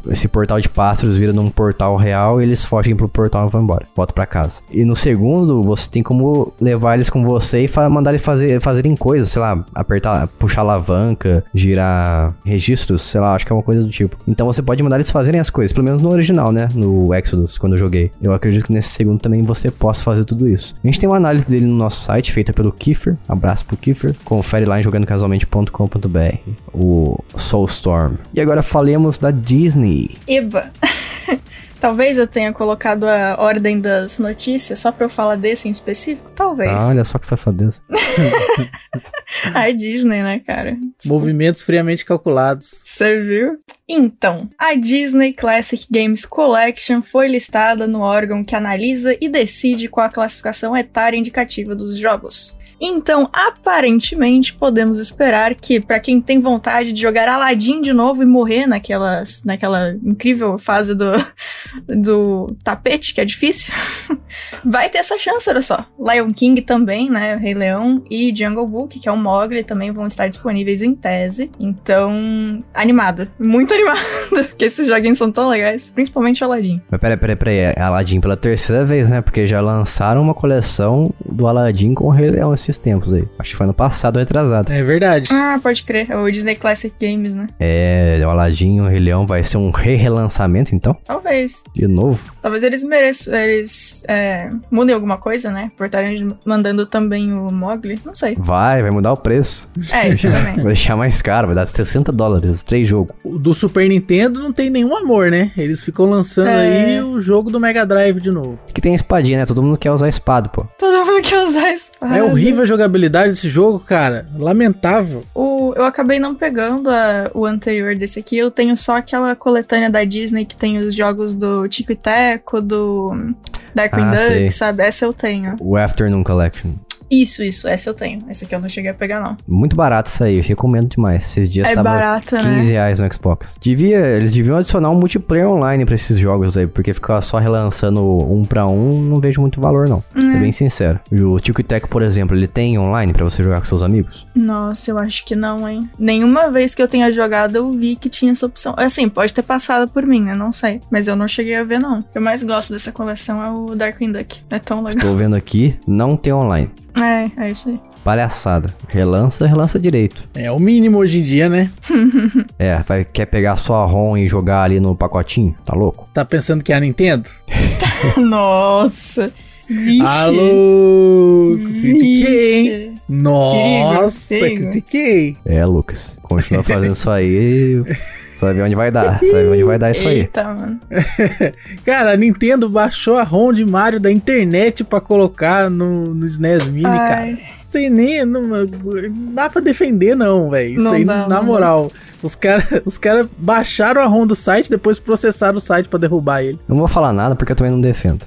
esse portal de pássaros vira num portal real e eles fogem pro portal e vão embora. Volta pra casa. E no segundo, você tem como levar eles com você e mandar eles fazer, fazerem coisas, sei lá, apertar, puxar alavanca, girar registros, sei lá, acho que é uma coisa do tipo. Então você pode mandar eles fazerem as coisas, pelo menos no original, né? No Exodus, quando eu joguei. Eu acredito que nesse segundo também você possa fazer tudo isso. A gente tem uma análise dele no nosso site, feita pelo Kiefer. Abraço pro Kiefer. Confere lá em jogandocasualmente.com.br. O Soulstorm. E agora falemos da Disney. Eba! [laughs] Talvez eu tenha colocado a ordem das notícias só pra eu falar desse em específico. Talvez. Ah, olha só que safadeza. [laughs] A Disney, né, cara? Movimentos friamente calculados. Você viu? Então, a Disney Classic Games Collection foi listada no órgão que analisa e decide qual a classificação etária indicativa dos jogos. Então, aparentemente, podemos esperar que, pra quem tem vontade de jogar Aladdin de novo e morrer naquelas, naquela incrível fase do, [laughs] do tapete, que é difícil, [laughs] vai ter essa chance, olha só. Lion King também, né? Rei Leão e Jungle Book, que é o Mogli, também vão estar disponíveis em tese. Então, animada. Muito [laughs] animada, porque esses joguinhos são tão legais, principalmente Aladdin. Mas peraí, peraí, peraí. É Aladdin pela terceira vez, né? Porque já lançaram uma coleção do Aladdin com o Rei Leão esses tempos aí. Acho que foi ano passado ou retrasado. É verdade. Ah, pode crer, é o Disney Classic Games, né? É, o Aladdin e o Rei Leão vai ser um re-relançamento, então? Talvez. De novo? Talvez eles mereçam, eles é, mudem alguma coisa, né? Por estarem mandando também o Mogli, não sei. Vai, vai mudar o preço. É, isso [laughs] também. Vai deixar mais caro, vai dar 60 dólares, três jogos. O do Super Nintendo não tem nenhum amor, né? Eles ficam lançando É. aí o jogo do Mega Drive de novo. Que tem a espadinha, né? Todo mundo quer usar espada, pô. Todo mundo quer usar espada. É horrível a jogabilidade desse jogo, cara. Lamentável. O, eu acabei não pegando a- o anterior desse aqui. Eu tenho só aquela coletânea da Disney que tem os jogos do Tico e Teco, do Darkwing Ah, Duck, sabe? Essa eu tenho. O Afternoon Collection. Isso, isso. Essa eu tenho. Essa aqui eu não cheguei a pegar, não. Muito barato isso aí, eu recomendo demais. Esses dias É tava barato, 15 né? reais no Xbox. Devia, eles deviam adicionar um multiplayer online pra esses jogos aí, porque ficar só relançando um pra um, não vejo muito valor não. É. Ser bem sincero. E o Tico Teco, por exemplo, ele tem online pra você jogar com seus amigos? Nossa, eu acho que não, hein? Nenhuma vez que eu tenha jogado eu vi que tinha essa opção. Assim, pode ter passado por mim, né? Não sei. Mas eu não cheguei a ver, não. O que eu mais gosto dessa coleção é o Darkwing Duck. É tão legal. Estou vendo aqui, não tem online. É, é isso aí. Palhaçada. Relança, relança direito. É o mínimo hoje em dia, né? [laughs] É, vai, quer pegar só a ROM e jogar ali no pacotinho? Tá louco? Tá pensando que é a Nintendo? [laughs] [laughs] Nossa. Vixe. Alô! Critiquei. Nossa, critiquei. É, Lucas. Continua fazendo isso aí. Você vai ver onde vai dar. Você vai ver onde vai dar isso aí. Eita, mano. [laughs] Cara, a Nintendo baixou a ROM de Mario da internet pra colocar no, no SNES Mini, cara. Ai, Sem nem. Não, não dá pra defender, não, velho. Isso aí, dá, na moral. Os caras [laughs] os cara baixaram a ROM do site, depois processaram o site pra derrubar ele. Não vou falar nada porque eu também não defendo.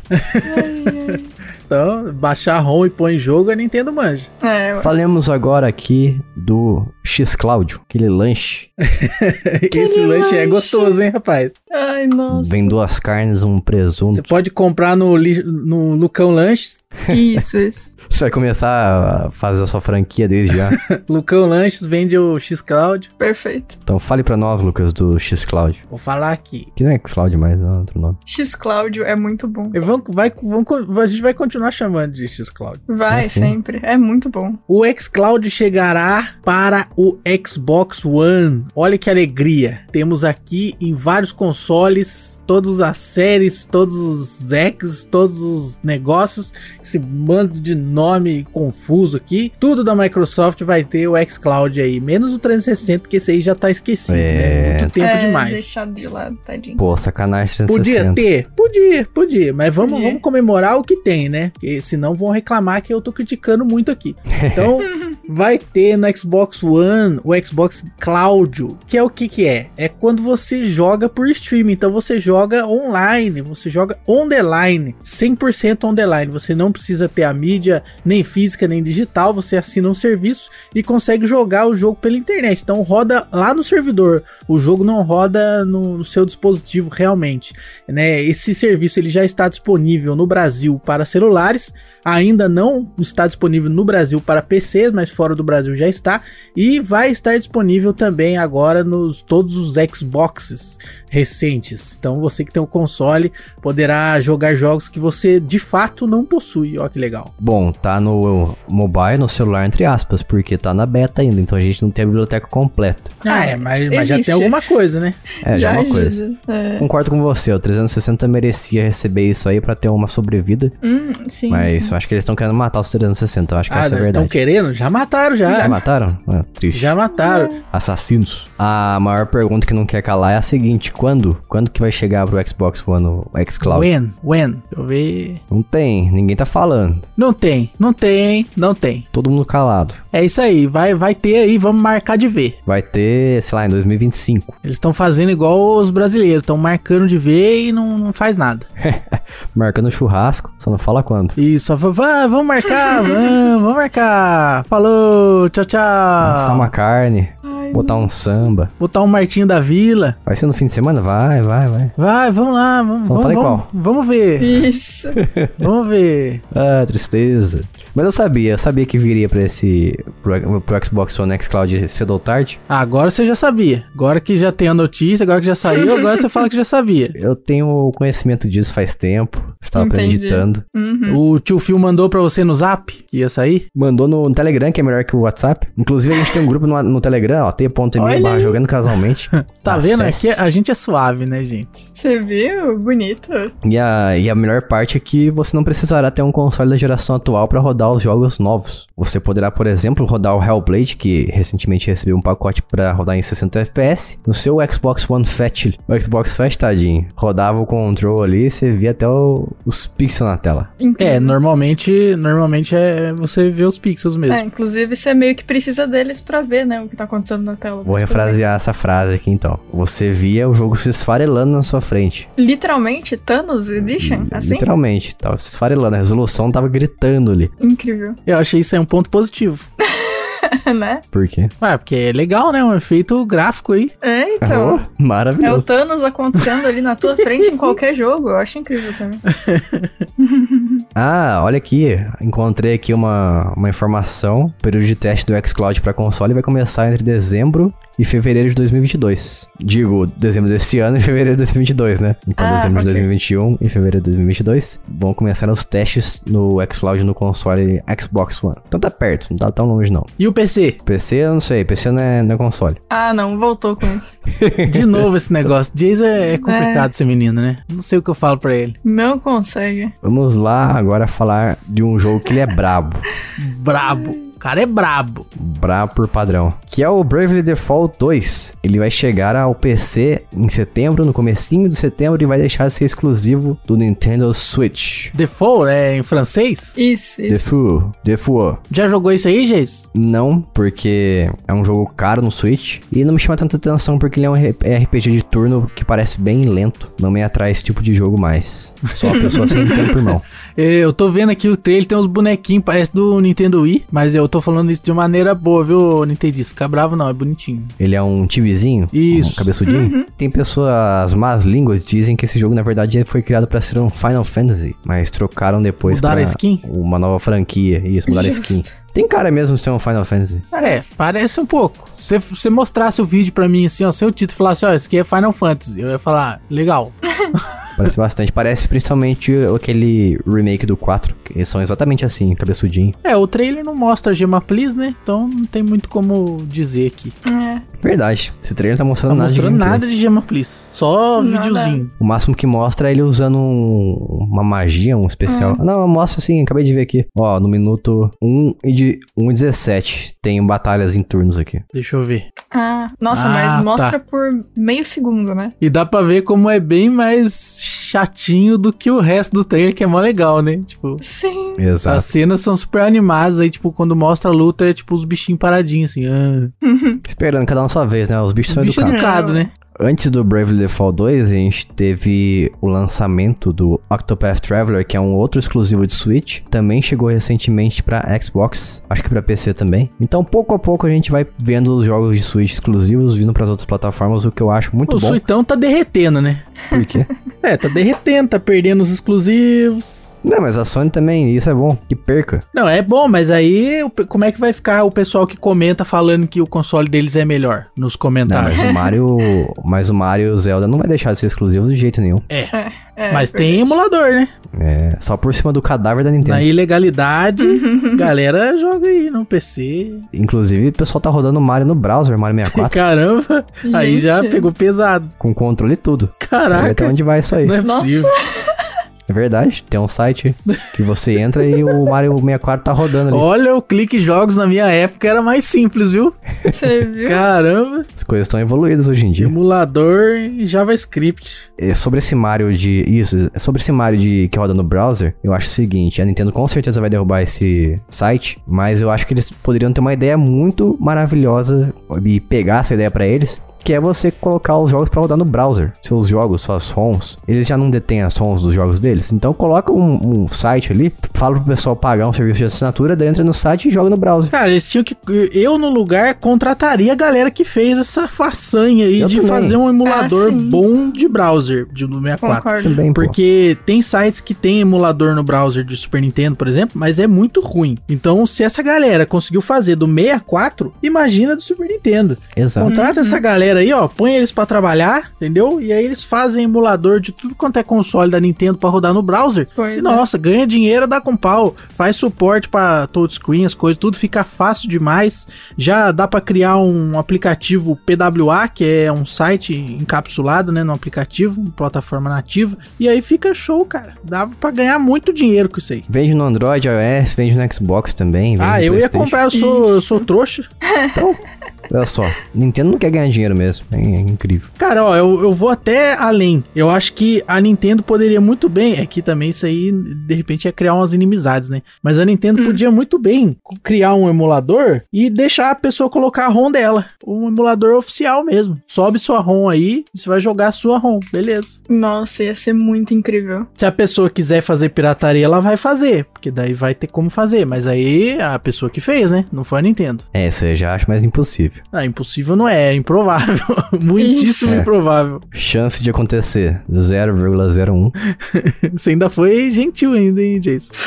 Então, baixar ROM e pôr em jogo, a Nintendo manja. É, ué. Falemos agora aqui do X Cláudio, aquele lanche. [laughs] Esse lanche é lanche. gostoso, hein, rapaz? Ai, nossa. Vem duas carnes, um Você presunto. pode comprar no, no Lucão Lanches. Isso, isso. [laughs] Você vai começar a fazer a sua franquia desde já. [laughs] Lucão Lanches vende o X Cloud. Perfeito. então fale pra nós, Lucas, do X Cláudio. Vou falar aqui. Que não é X Cláudio mais, não é outro nome. X Cláudio é muito bom. E vamos- vai, vamos- a gente vai continuar chamando de X Cloud. Vai, É, sim. sempre. É muito bom. O xCloud chegará para o Xbox One. Olha que alegria. Temos aqui em vários consoles todas as séries, todos os X, todos os negócios, esse bando de nome confuso aqui. Tudo da Microsoft vai ter o xCloud aí, menos o 360, que esse aí já tá esquecido, É. né? Muito tempo é, demais. deixado de lado, tadinho. Pô, sacanagem 360. Podia ter? Podia, podia. Mas vamos, Podia. vamos comemorar o que tem, né? Porque senão vão reclamar que eu tô criticando muito aqui. Então, [laughs] vai ter no Xbox One o Xbox Cloud, que é o que que é? É quando você joga por streaming. Então, você joga online, você joga on the line, 100% on the line. Você não precisa ter a mídia nem física nem digital. Você assina um serviço e consegue jogar o jogo pela internet. Então, roda lá no servidor. O jogo não roda no, no seu dispositivo realmente né? Esse serviço ele já está disponível no Brasil para celulares, ainda não está disponível no Brasil para PCs, mas fora do Brasil já está e vai estar disponível também agora nos todos os Xboxes recentes. Então você que tem o console poderá jogar jogos que você de fato não possui. Ó que legal. Bom, tá no mobile, no celular, entre aspas, porque tá na beta ainda, então a gente não tem a biblioteca completa. Ah, é, mas, mas já tem alguma coisa, né? É, já, é uma coisa. É. Concordo com você, o 360 merecia receber isso aí pra ter uma sobrevida, Hum, sim. mas sim. eu acho que eles estão querendo matar os 360, eu acho que Ah, essa é a estão verdade. querendo? Já mataram já. Já mataram? Ah, triste. Já mataram. Assassinos. A maior pergunta que não quer calar é a seguinte: quando? Quando que vai chegar pro Xbox One o xCloud? When? When? Deixa eu ver. Não tem, ninguém tá falando. Não tem, não tem, não tem. Todo mundo calado. É isso aí, vai, vai ter aí, vamos marcar de ver. Vai ter, sei lá, em 2025. Eles estão fazendo igual os brasileiros, estão marcando de ver e não, não faz nada. [laughs] Marcando churrasco, só não fala quando. E só fa- "Vá, vamos marcar, [laughs] vamos, vamos marcar. Falou, tchau, Assar tchau. uma carne, botar um samba. Botar um Martinho da Vila. Vai ser no fim de semana? Vai, vai, vai. Vai, vamos lá, vamos, Só não vamos, falei vamos, qual. vamos ver, Isso. [laughs] vamos ver. Ah, tristeza. Mas eu sabia, eu sabia que viria pra esse. pro, pro Xbox One X Cloud cedo ou tarde. Ah, Agora você já sabia. Agora que já tem a notícia, agora que já saiu, agora você fala que já sabia. [laughs] Eu tenho conhecimento disso faz tempo. Estava Entendi. premeditando. Uhum. O tio Phil mandou pra você no zap que ia sair? Mandou no, no Telegram, que é melhor que o WhatsApp. Inclusive, a gente tem um grupo no, no Telegram, ó, Olha barra jogando casualmente. [laughs] Tá vendo? Acesse. Aqui a gente é suave, né, gente? Você viu? Bonito. E a, e a melhor parte é que você não precisará ter um console da geração atual para rodar os jogos novos. Você poderá, por exemplo, rodar o Hellblade, que recentemente recebeu um pacote para rodar em 60 FPS, no seu Xbox One Fat. O Xbox Fat, tadinho, rodava o control ali e você via até o- os pixels na tela. É, normalmente, normalmente é você vê os pixels mesmo. É, inclusive você meio que precisa deles pra ver, né, o que tá acontecendo na tela. Vou refrasear essa frase aqui então. Você via o jogo se esfarelando na sua frente. Literalmente, Thanos Edition, assim? Literalmente, tava se esfarelando. A resolução tava gritando ali. Incrível, Eu achei isso aí um ponto positivo. [laughs] né? Por quê? Ué, porque é legal, né? Um efeito gráfico aí. É, então. [laughs] Oh, É o maravilhoso. Thanos acontecendo ali na tua frente em qualquer jogo. Eu acho incrível também. [laughs] Ah, olha aqui. Encontrei aqui uma, uma informação. O período de teste do xCloud para console vai começar entre dezembro e fevereiro de 2022. Digo, dezembro desse ano e fevereiro de 2022, né? Então, Ah, dezembro de ok. 2021 e fevereiro de 2022 vão começar os testes no xCloud no console Xbox One. Então tá perto, não tá tão longe não. E o PC? PC eu não sei, PC não é, não é console. Ah, não, voltou com isso. [laughs] De novo esse negócio. Jason é, é complicado esse menino, né? Não sei o que eu falo pra ele. Não consegue. Vamos lá agora falar de um jogo que ele é brabo. Brabo. Cara é brabo. Brabo por padrão. Que é o Bravely Default 2. Ele vai chegar ao PC em setembro, no comecinho de setembro, e vai deixar de ser exclusivo do Nintendo Switch. Default é em francês? Isso, isso. Default. Default. Já jogou isso aí, Geis? Não, porque é um jogo caro no Switch. E não me chama tanta atenção porque ele é um RPG de turno que parece bem lento. Não me atrai esse tipo de jogo mais. Só a pessoa sem [laughs] tempo, irmão. Eu tô vendo aqui o trailer, tem uns bonequinhos, parece do Nintendo Wii, mas eu tô falando isso de maneira boa, viu, Nintendo? Fica bravo não, é bonitinho. Ele é um timezinho? Isso. Um cabeçudinho? Tem pessoas más línguas que dizem que esse jogo, na verdade, foi criado pra ser um Final Fantasy, mas trocaram depois Mudaram pra a skin? uma nova franquia. Isso, mudaram a skin. Tem cara mesmo de ser um Final Fantasy. É, parece um pouco. Se você mostrasse o vídeo pra mim assim, ó, seu título falasse, ó, esse aqui é Final Fantasy, eu ia falar, legal. [laughs] Parece bastante. Parece principalmente aquele remake do 4, que são exatamente assim, cabeçudinho. É, o trailer não mostra Gema Please, né? Então não tem muito como dizer aqui. É. Verdade. Esse trailer tá mostrando tá nada de mostrando gameplay. nada de Gema Please. Só Nada. videozinho. O máximo que mostra é ele usando um- uma magia, um especial. É. Não, mostra assim, acabei de ver aqui. Ó, no minuto 1 e de 1 e 17 tem batalhas em turnos aqui. Deixa eu ver. Ah, nossa, Ah, mas mostra tá. por meio segundo, né? E dá pra ver como é bem mais chatinho do que o resto do trailer, que é mó legal, né? Tipo, Sim. Exato. as cenas são super animadas, aí, tipo, quando mostra a luta, é tipo os bichinhos paradinhos, assim. Ah, Esperando cada um a sua vez, né? Os bichos o são bicho educados. educado, né? Antes do Bravely Default 2, a gente teve o lançamento do Octopath Traveler, que é um outro exclusivo de Switch. Também chegou recentemente pra Xbox, acho que pra PC também. Então, pouco a pouco a gente vai vendo os jogos de Switch exclusivos vindo pras outras plataformas, o que eu acho muito o bom. Suitão tá derretendo, né? Por quê? [laughs] É, tá derretendo, tá perdendo os exclusivos. Não, mas a Sony também, isso é bom, que perca. Não, é bom, mas aí como é que vai ficar o pessoal que comenta falando que o console deles é melhor nos Não, comentários? mas o Mario, [laughs] mas o Mario e o Zelda não vai deixar de ser exclusivo de jeito nenhum. É, É, mas é tem verdade. emulador, né? É, só por cima do cadáver da Nintendo. Na ilegalidade, [laughs] galera joga aí no PC. Inclusive, o pessoal tá rodando Mario no browser, Mario [laughs] 64, Caramba, aí Gente. já pegou pesado. com controle e tudo. Ver Até Caraca, onde vai isso aí? não é Nossa. É verdade, tem um site que você entra e o Mario 64 tá rodando ali. Olha, o clique jogos na minha época era mais simples, viu? Você viu? Caramba, As coisas estão evoluídas hoje em dia. emulador e JavaScript. É, sobre esse Mario de. Isso, é sobre esse Mario de que roda no browser, eu acho o seguinte: a Nintendo com certeza vai derrubar esse site, mas eu acho que eles poderiam ter uma ideia muito maravilhosa e pegar essa ideia pra eles. Que é você colocar os jogos pra rodar no browser. Seus jogos, suas ROMs. Eles já não detêm as ROMs dos jogos deles. Então coloca um, um site ali, fala pro pessoal pagar um serviço de assinatura, daí entra no site e joga no browser. Cara, eles tinham que. Eu, no lugar, contrataria a galera que fez essa façanha aí Eu de também. fazer um emulador Ah, bom de browser de, do 64. Concordo. Também, pô. Porque tem sites que tem emulador no browser de Super Nintendo, por exemplo, mas é muito ruim. Então, se essa galera conseguiu fazer do 64, imagina do Super Nintendo. Exato. Contrata essa galera aí, ó, põe eles pra trabalhar, entendeu? E aí eles fazem emulador de tudo quanto é console da Nintendo pra rodar no browser. Pois E é. nossa, ganha dinheiro, dá com pau. Faz suporte pra touchscreen, as coisas, tudo fica fácil demais. Já dá pra criar um aplicativo PWA, que é um site encapsulado, né, no aplicativo, plataforma nativa. E aí fica show, cara. Dava pra ganhar muito dinheiro com isso aí. Vende no Android, iOS, vende no Xbox também. vende Ah, eu ia comprar, eu sou, eu sou trouxa. Então, olha só. Nintendo não quer ganhar dinheiro mesmo. É, é incrível. Cara, ó, eu, eu vou até além. Eu acho que a Nintendo poderia muito bem. É que também isso aí, de repente, ia criar umas inimizades, né? Mas a Nintendo podia muito bem criar um emulador e deixar a pessoa colocar a ROM dela. Um emulador oficial mesmo. Sobe sua ROM aí e você vai jogar a sua ROM. Beleza. Nossa, ia ser muito incrível. Se a pessoa quiser fazer pirataria, ela vai fazer. Porque daí vai ter como fazer. Mas aí a pessoa que fez, né? Não foi a Nintendo. É, isso eu já acho mais impossível. Ah, impossível não é, é improvável. [laughs] Muitíssimo Isso. É. improvável. Chance de acontecer 0,01. [laughs] Você ainda foi gentil ainda, hein, Jason? [laughs]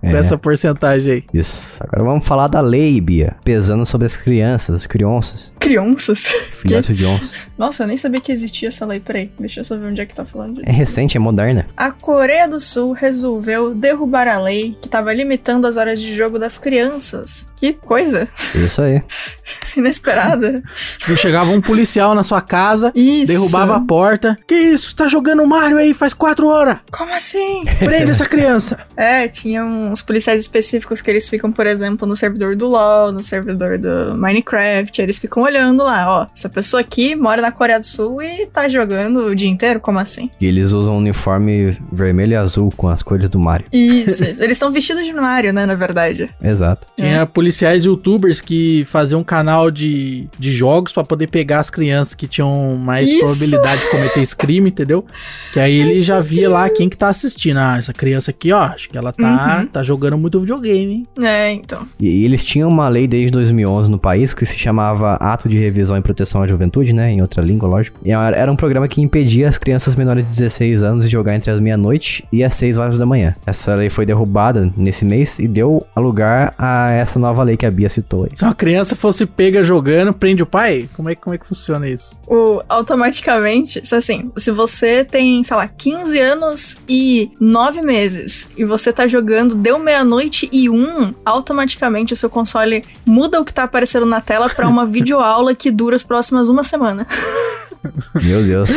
Com É. essa porcentagem aí. Isso. Agora vamos falar da lei, Bia. Pesando sobre as crianças, as crianças. Crianças. Filhote de onça. [laughs] Nossa, eu nem sabia que existia essa lei. Peraí, deixa eu só ver onde é que tá falando disso. É recente, é moderna. A Coreia do Sul resolveu derrubar a lei que estava limitando as horas de jogo das crianças. Que coisa Isso aí. [laughs] inesperada. Tipo, chegava um policial na sua casa, Isso. derrubava a porta. Que isso? Tá jogando Mario aí faz quatro horas? Como assim? [laughs] Prende essa criança. É, tinha uns policiais específicos que eles ficam, por exemplo, no servidor do LoL, no servidor do Minecraft. Eles ficam olhando lá, ó. Essa pessoa aqui mora na Coreia do Sul e tá jogando o dia inteiro? Como assim? E eles usam um uniforme vermelho e azul com as cores do Mario. Isso, isso. Eles estão vestidos de Mario, né, na verdade. Exato. Tinha policiais youtubers que faziam um canal de, de jogos pra poder pegar as crianças que tinham mais Isso. probabilidade de cometer esse crime, entendeu? Que aí ele já via lá quem que tá assistindo. Ah, essa criança aqui, ó, acho que ela tá, Uhum. tá jogando muito videogame, hein? É, então. E, e eles tinham uma lei desde 2011 no país que se chamava Ato de Revisão e Proteção à Juventude, né? Em outra língua, lógico. E era um programa que impedia as crianças menores de 16 anos de jogar entre as meia-noite e as 6 horas da manhã. Essa lei foi derrubada nesse mês e deu lugar a essa nova lei que a Bia citou aí. Se uma criança fosse pega jogando, prende o pai? Como é, como é que funciona isso? O, automaticamente, se assim, se você tem, sei lá, 15 anos e 9 meses e você tá jogando, deu meia-noite e um, automaticamente o seu console muda o que tá aparecendo na tela pra uma [laughs] videoaula que dura as próximas uma semana. [laughs] Meu Deus.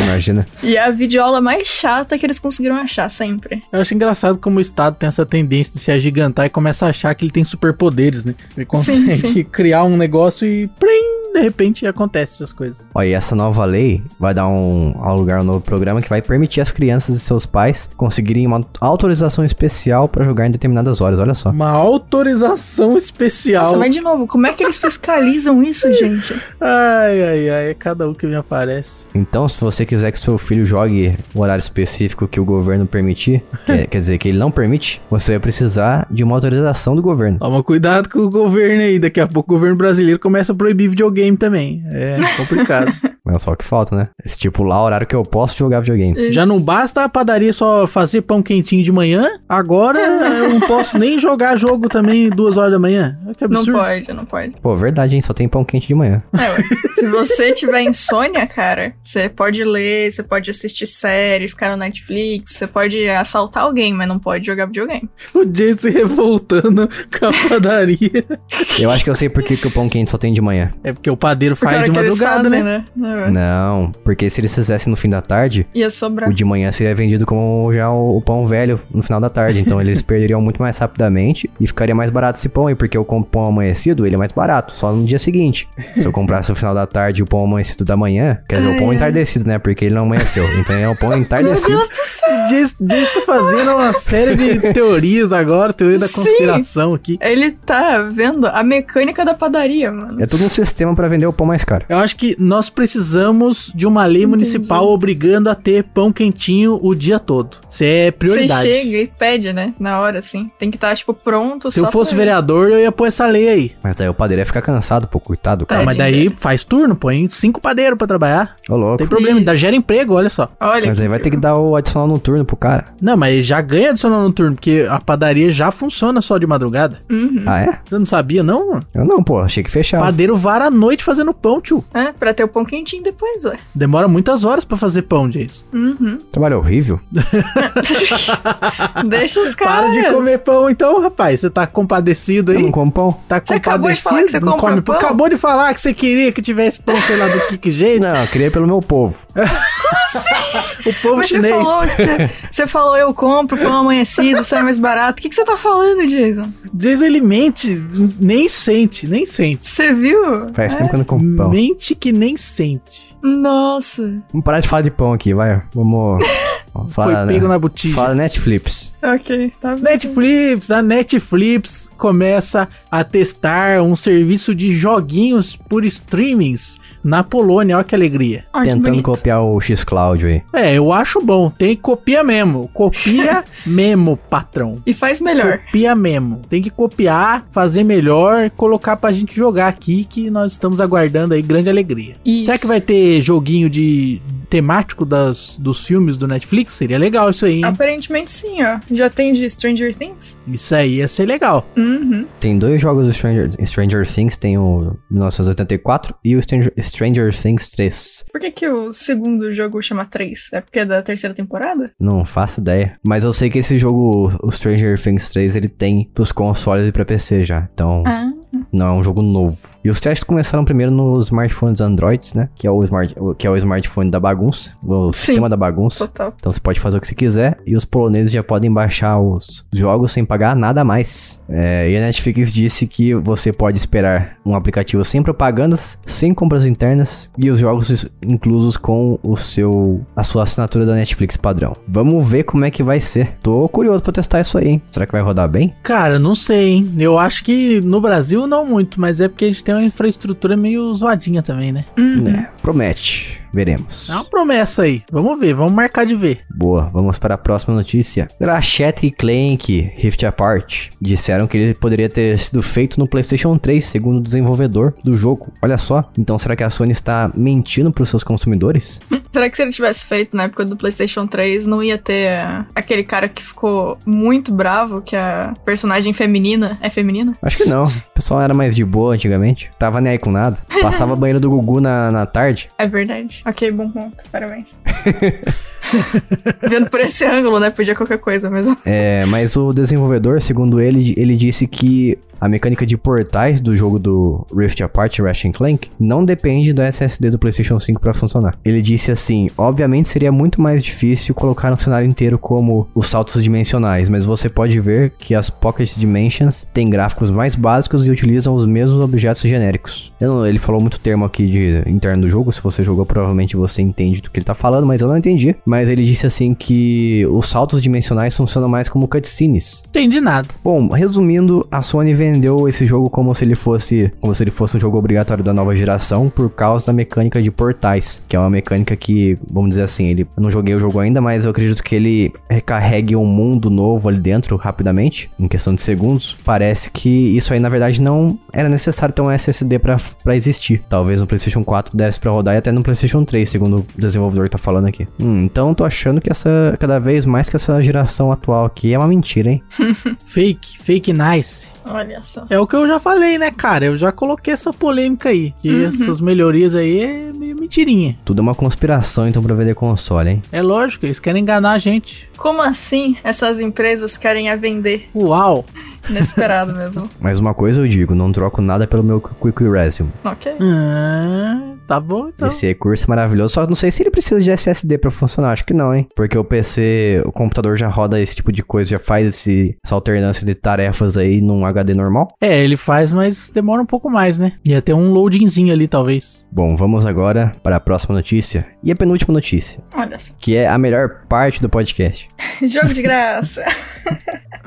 Imagina. E é a videoaula mais chata que eles conseguiram achar sempre. Eu acho engraçado como o Estado tem essa tendência de se agigantar e começa a achar que ele tem superpoderes, né? Ele consegue sim. [laughs] criar um negócio e plim, de repente acontece essas coisas. Olha, e essa nova lei vai dar um, ao lugar um novo programa que vai permitir as crianças e seus pais conseguirem uma autorização especial pra jogar em determinadas horas. Olha só. Uma autorização especial. Nossa, mas de novo, como é que eles fiscalizam isso, [laughs] gente? Ai, ai, ai, é cada um que me aparece. Então, se você quiser que seu filho jogue o horário específico que o governo permitir, [laughs] quer, quer dizer que ele não permite, você vai precisar de uma autorização do governo. Toma cuidado com o governo aí, daqui a pouco o governo brasileiro começa a proibir videogame também. É complicado. [laughs] Mas só o que falta, né? Estipular o horário que eu posso jogar videogame. Já não basta a padaria só fazer pão quentinho de manhã, agora [laughs] eu não posso nem jogar jogo também duas horas da manhã. Que Não pode, não pode. Pô, verdade, hein? Só tem pão quente de manhã. É. Se você tiver insônia, cara, você pode ler, você pode assistir série, ficar no Netflix, você pode assaltar alguém, mas não pode jogar videogame. O Jay se revoltando [laughs] com a padaria. Eu acho que eu sei por que, que o pão quente só tem de manhã. É porque o padeiro faz hora de madrugada, fazem, né? né? É, Não, porque se eles fizessem no fim da tarde, Ia sobrar. o de manhã seria vendido como já o, o pão velho no final da tarde. Então eles [laughs] perderiam muito mais rapidamente e ficaria mais barato esse pão aí, porque o com- pão amanhecido ele é mais barato, só no dia seguinte. Se eu comprasse no final da tarde o pão amanhecido da manhã, quer dizer, o pão Ai, entardecido, né? Porque ele não amanheceu. Então é o pão [laughs] Meu entardecido. Deus do céu! Jay, Jay tá fazendo uma série de [laughs] teorias agora, teoria da Sim. conspiração aqui. Ele tá vendo a mecânica da padaria, mano. É todo um sistema pra vender o pão mais caro. Eu acho que nós precisamos de uma lei municipal obrigando a ter pão quentinho o dia todo. Isso é Você prioridade. chega e pede, né? Na hora, assim. Tem que estar, tipo, pronto Se só eu fosse pra- vereador, eu ia pôr essa lei aí. Mas aí o padeiro ia ficar cansado, pô, coitado, Ah, cara. mas daí faz turno, põe cinco padeiros pra trabalhar. Ô, louco. Não tem problema, ainda gera emprego, olha só. Olha, Mas aí vai ter que dar o adicional noturno pro cara. Não, mas já ganha adicional no turno, porque a padaria já funciona só de madrugada. Uhum. Ah, é? Você não sabia, não? Eu não, pô, achei que fechava. Padeiro vara a noite fazendo pão, tio. É, pra ter o pão quentinho depois, ué. Demora muitas horas pra fazer pão, Jason. Uhum. Trabalho horrível. [laughs] Deixa os Para caras. de comer pão então, rapaz. Você tá compadecido Eu aí? não como pão. Tá Você acabou de falar que você não come pão? Acabou de falar que você queria que tivesse pão, sei lá do que, que jeito. Não, eu queria pelo meu povo. [laughs] O povo Mas você chinês. falou, que, [laughs] você falou, eu compro pão amanhecido, sai mais barato. O que, que você tá falando, Jason? Jason, ele mente, nem sente, nem sente. Você viu? Faz tempo que eu não como pão. Mente que nem sente. Nossa. Vamos parar de falar de pão aqui, vai. Vamos. vamos [laughs] Foi falar, pego né? na botija. Fala Netflix. Ok, tá bem. Netflix, a Netflix começa a testar um serviço de joguinhos por streamings na Polônia. Olha que alegria. Que Tentando bonito. copiar o X-Cloud aí. É, eu acho bom. Tem que copiar mesmo. Copia [laughs] mesmo, patrão. E faz melhor. Copia mesmo. Tem que copiar, fazer melhor, colocar pra gente jogar aqui, que nós estamos aguardando aí grande alegria. Isso. Será que vai ter joguinho de temático das, dos filmes do Netflix, seria legal isso aí, hein? Aparentemente sim, ó. Já tem de Stranger Things? Isso aí ia ser legal. Uhum. Tem dois jogos do Stranger, Stranger Things, tem o 1984 e o Stranger, Stranger Things 3. Por que, que o segundo jogo chama 3? É porque é da terceira temporada? Não faço ideia. Mas eu sei que esse jogo, o Stranger Things 3, ele tem pros consoles e pra PC já. Então, Ah. Não é um jogo novo. E os testes começaram primeiro nos smartphones Androids, né? Que é o, smart, que é o smartphone da bagunça, o Sim. sistema da bagunça. Total. Então você pode fazer o que você quiser e os poloneses já podem baixar os jogos sem pagar nada mais. É, e a Netflix disse que você pode esperar um aplicativo sem propagandas, sem compras internas e os jogos inclusos com o seu a sua assinatura da Netflix padrão. Vamos ver como é que vai ser. Tô curioso pra testar isso aí, hein? Será que vai rodar bem? Cara, não sei, hein? Eu acho que no Brasil não muito, mas é porque a gente tem uma infraestrutura meio zoadinha também, né? Uhum. É, promete. Veremos. É uma promessa aí. Vamos ver, vamos marcar de ver. Boa, vamos para a próxima notícia. Ratchet e Clank Rift Apart disseram que ele poderia ter sido feito no PlayStation 3, segundo o desenvolvedor do jogo. Olha só, então será que a Sony está mentindo para os seus consumidores? [laughs] Será que se ele tivesse feito na época do PlayStation 3, não ia ter eh, aquele cara que ficou muito bravo, que a personagem feminina é feminina? Acho que não. O pessoal era mais de boa antigamente. Tava nem aí com nada. [laughs] Passava banheiro do Gugu na, na tarde. É verdade. Ok, bom ponto. Parabéns. [laughs] Vendo por esse ângulo, né? Podia qualquer coisa mesmo. É, mas o desenvolvedor, segundo ele, ele disse que a mecânica de portais do jogo do Rift Apart Ratchet Clank não depende do SSD do PlayStation 5 para funcionar. Ele disse assim: obviamente seria muito mais difícil colocar um cenário inteiro como os saltos dimensionais, mas você pode ver que as Pocket Dimensions têm gráficos mais básicos e utilizam os mesmos objetos genéricos. Ele falou muito termo aqui de interno do jogo, se você jogou provavelmente você entende do que ele tá falando, mas eu não entendi. Mas ele disse assim que os saltos dimensionais funcionam mais como cutscenes. Entendi nada. Bom, resumindo, a Sony vendeu esse jogo como se ele fosse, como se ele fosse um jogo obrigatório da nova geração por causa da mecânica de portais, que é uma mecânica que, vamos dizer assim, ele eu não joguei o jogo ainda, mas eu acredito que ele recarregue um mundo novo ali dentro rapidamente, em questão de segundos. Parece que isso aí na verdade não era necessário ter um SSD pra pra existir. Talvez no PlayStation 4 desse pra rodar e até no PlayStation 3, segundo o desenvolvedor tá falando aqui. Hum, então tô achando que essa cada vez mais que essa geração atual aqui é uma mentira, hein? [laughs] Fake, fake nice. Olha só. É o que eu já falei, né, cara? Eu já coloquei essa polêmica aí. Que essas melhorias aí é meio mentirinha. Tudo é uma conspiração, então, pra vender console, hein? É lógico, eles querem enganar a gente. Como assim essas empresas querem a vender? Uau! Inesperado [laughs] mesmo. Mas uma coisa eu digo, não troco nada pelo meu Quick Resume. Ok. Ah, tá bom então. Esse recurso é maravilhoso, só não sei se ele precisa de SSD pra funcionar, acho que não, hein? Porque o PC, o computador já roda esse tipo de coisa, já faz esse- essa alternância de tarefas aí num HD normal. É, ele faz, mas demora um pouco mais, né? Ia ter um loadingzinho ali, talvez. Bom, vamos agora para a próxima notícia. E a penúltima notícia, Olha só. que é a melhor parte do podcast. [laughs] Jogo de graça.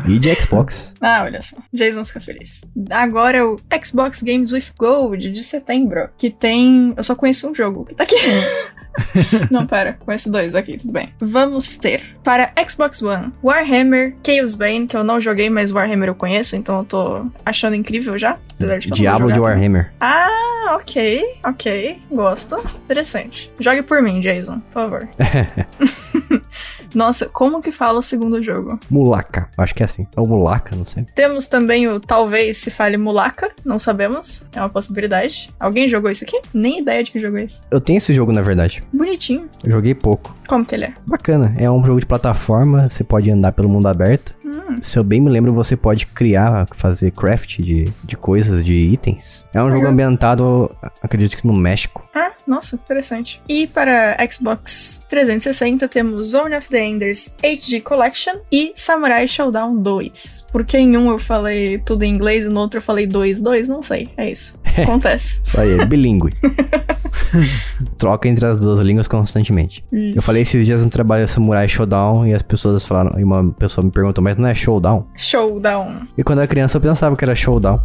E de Xbox. Ah, olha só. Jason fica feliz. Agora é o Xbox Games with Gold de setembro. Que tem. Eu só conheço um jogo que tá aqui. [laughs] Não, pera. Conheço dois aqui, tudo bem. Vamos ter para Xbox One Warhammer Chaos Bane, que eu não joguei, mas Warhammer eu conheço, então eu tô achando incrível já. Apesar de Diablo de. Warhammer. Ah, ok, ok. Gosto. Interessante. Jogue por mim, Jason, por favor. [laughs] Nossa, como que fala o segundo jogo? Mulaka, acho que é assim. Ou Mulaka, não sei. Temos também o talvez se fale Mulaka, não sabemos. É uma possibilidade. Alguém jogou isso aqui? Nem ideia de que jogou isso. Eu tenho esse jogo, na verdade. Bonitinho. Eu joguei pouco. Como que ele é? Bacana. É um jogo de plataforma, você pode andar pelo mundo aberto. Hum, Se eu bem me lembro, você pode criar, fazer craft de, de coisas, de itens. É um jogo Legal. ambientado, acredito que no México. Ah, nossa, interessante. E para Xbox 360 temos Zone of the Enders HD Collection e Samurai Showdown 2. Porque em um eu falei tudo em inglês e no outro eu falei 2, 2, não sei. É isso. Acontece. Isso aí, bilíngue. [laughs] Troca entre as duas línguas constantemente. Isso. Eu falei esses dias no trabalho Samurai Showdown e as pessoas falaram, e uma pessoa me perguntou, mas não é Showdown? Showdown. E quando eu era criança eu pensava que era Showdown.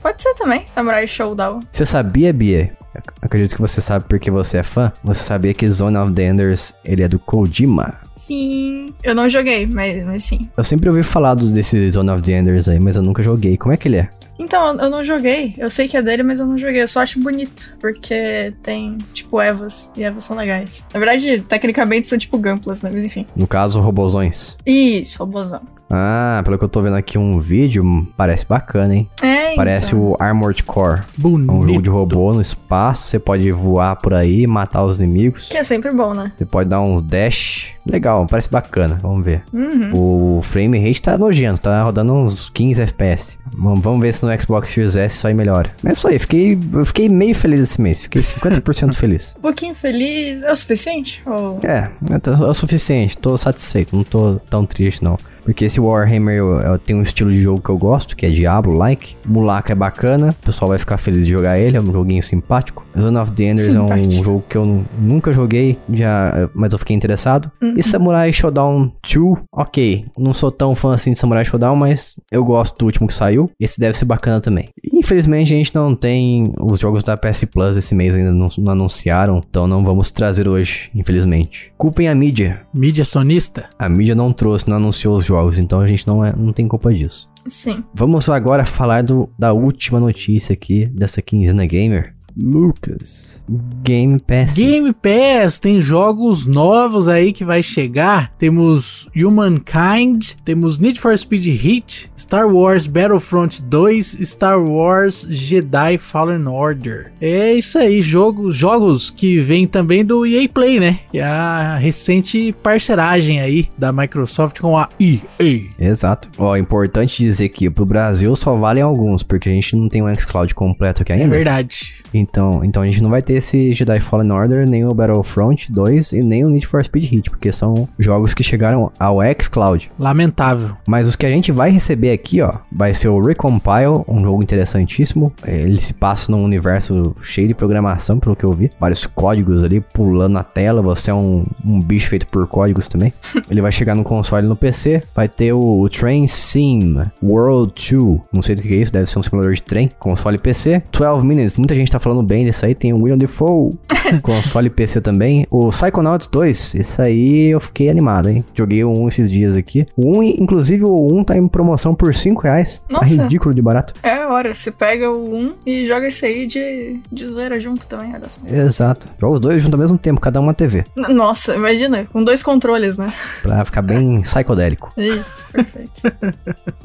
Pode ser também, Samurai Showdown. Você sabia, Bia, Acredito que você sabe porque você é fã. Você sabia que Zone of the Enders, ele é do Kojima. Sim. Eu não joguei, mas, mas sim. Eu sempre ouvi falar desse Zone of the Enders aí, mas eu nunca joguei. Como é que ele é? Então, eu não joguei. Eu sei que é dele, mas eu não joguei. Eu só acho bonito. Porque tem, tipo, Evas. E Evas são legais. Na verdade, tecnicamente são tipo Gamplas, né? Mas enfim. No caso, Robozões. Isso, robôzão. Ah, pelo que eu tô vendo aqui um vídeo, parece bacana, hein? É, Parece então. o Armored Core. Bonito. É um jogo de robô no espaço, você pode voar por aí, matar os inimigos. Que é sempre bom, né? Você pode dar uns dash. Legal, parece bacana. Vamos ver. Uhum. O frame rate tá nojento, tá rodando uns 15 FPS. Vamos ver se no Xbox Series S isso aí melhora. Mas é isso aí, fiquei, eu fiquei meio feliz esse mês. Fiquei 50% [laughs] feliz. Um pouquinho feliz. É o suficiente? Ou... É, é é o suficiente, tô satisfeito, não tô tão triste não. Porque esse Warhammer eu, eu tenho um estilo de jogo que eu gosto, que é Diablo-like. Mulaka é bacana, o pessoal vai ficar feliz de jogar ele, é um joguinho simpático. Zone of the Enders é um jogo que eu nu- nunca joguei, já, mas eu fiquei interessado. E Samurai Shodown 2, ok. Não sou tão fã assim de Samurai Shodown, mas eu gosto do último que saiu. Esse deve ser bacana também. Infelizmente a gente não tem os jogos da PS Plus esse mês ainda não, não anunciaram, então não vamos trazer hoje, infelizmente. Culpem a mídia. Mídia sonista. A mídia não trouxe, não anunciou os jogos, então a gente não, é, não tem culpa disso. Sim. Vamos agora falar do, da última notícia aqui dessa quinzena gamer. Lucas. Game Pass. Game Pass tem jogos novos aí que vai chegar. Temos Humankind, temos Need for Speed Heat, Star Wars Battlefront 2, Star Wars Jedi Fallen Order. É isso aí, jogo, jogos que vêm também do EA Play, né? Que é a recente parceragem aí da Microsoft com a EA. Exato. Ó, é importante dizer que pro Brasil só valem alguns, porque a gente não tem um xCloud completo aqui É ainda. verdade. Então, então a gente não vai ter esse Jedi Fallen Order, nem o Battlefront 2 e nem o Need for Speed Heat, porque são jogos que chegaram ao xCloud. Lamentável. Mas os que a gente vai receber aqui, ó, vai ser o Recompile, um jogo interessantíssimo. Ele se passa num universo cheio de programação, pelo que eu vi. Vários códigos ali pulando na tela. Você é um, um bicho feito por códigos também. [laughs] Ele vai chegar no console e no PC. Vai ter o Train Sim World 2. Não sei do que é isso, deve ser um simulador de trem. Console e PC. 12 Minutes, muita gente tá falando bem desse aí. Tem o William Defoe. [laughs] console e PC também. O Psychonauts 2. Esse aí eu fiquei animado, hein? Joguei o 1 esses dias aqui. O 1, inclusive, o 1 tá em promoção por 5 reais. Tá Nossa. ridículo de barato. É, hora. Você pega o 1 e joga esse aí de, de zoeira junto também. Olha só. Exato. Joga os dois juntos ao mesmo tempo, cada um uma TV. Nossa, imagina. Com dois controles, né? Pra ficar bem [laughs] psicodélico. Isso, perfeito.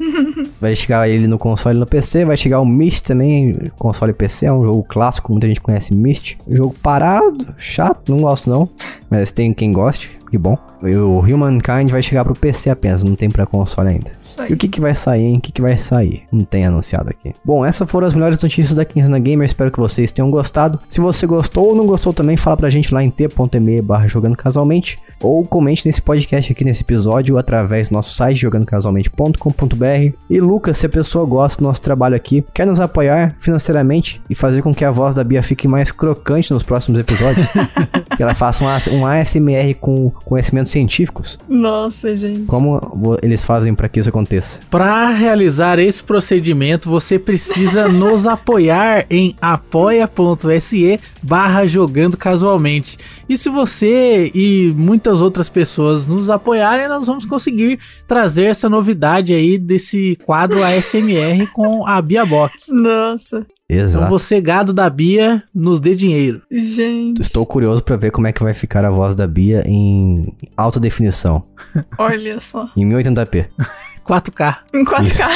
[laughs] Vai chegar ele no console e no PC, vai chegar o Myst também, console e PC, é um jogo clássico, muita gente conhece Myst. Jogo parado, chato, não gosto não, mas tem quem goste, que bom. E o Humankind vai chegar pro PC apenas, não tem pra console ainda. E o que que vai sair, hein? O que que vai sair? Não tem anunciado aqui. Bom, essas foram as melhores notícias da Quinzena Gamer. Espero que vocês tenham gostado. Se você gostou ou não gostou também, fala pra gente lá em t.me barra jogando casualmente. Ou comente nesse podcast aqui, nesse episódio, através do nosso site, jogandocasualmente.com.br. E Lucas, se a pessoa gosta do nosso trabalho aqui, quer nos apoiar financeiramente e fazer com que a voz da Bia fique mais crocante nos próximos episódios, [laughs] que ela faça um, um ASMR com conhecimentos científicos, Nossa, gente. como eles fazem pra que isso aconteça? Para realizar esse procedimento, você precisa [laughs] nos apoiar em apoia.se barra jogando casualmente. E se você e muitas outras pessoas nos apoiarem, nós vamos conseguir trazer essa novidade aí desse quadro ASMR com a Bia Bock. Nossa, Então Exato. você, gado da Bia, nos dê dinheiro. gente. Estou curioso pra ver como é que vai ficar a voz da Bia em alta definição, [laughs] Olha só. em 1080p. [laughs] 4K. Em 4K.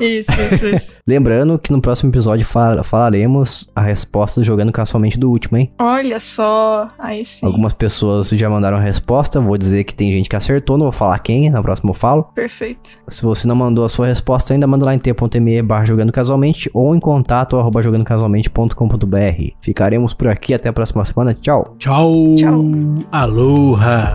[laughs] isso, isso, isso. [laughs] Lembrando que no próximo episódio fal- falaremos a resposta jogando casualmente do último, hein? Olha só. Aí sim. Algumas pessoas já mandaram a resposta, vou dizer que tem gente que acertou, não vou falar quem, na próxima eu falo. Perfeito. Se você não mandou a sua resposta ainda, manda lá em t.me barra jogando casualmente ou em contato arroba jogandocasualmente.com.br. Ficaremos por aqui, até a próxima semana, tchau! Tchau. Tchau. Aloha.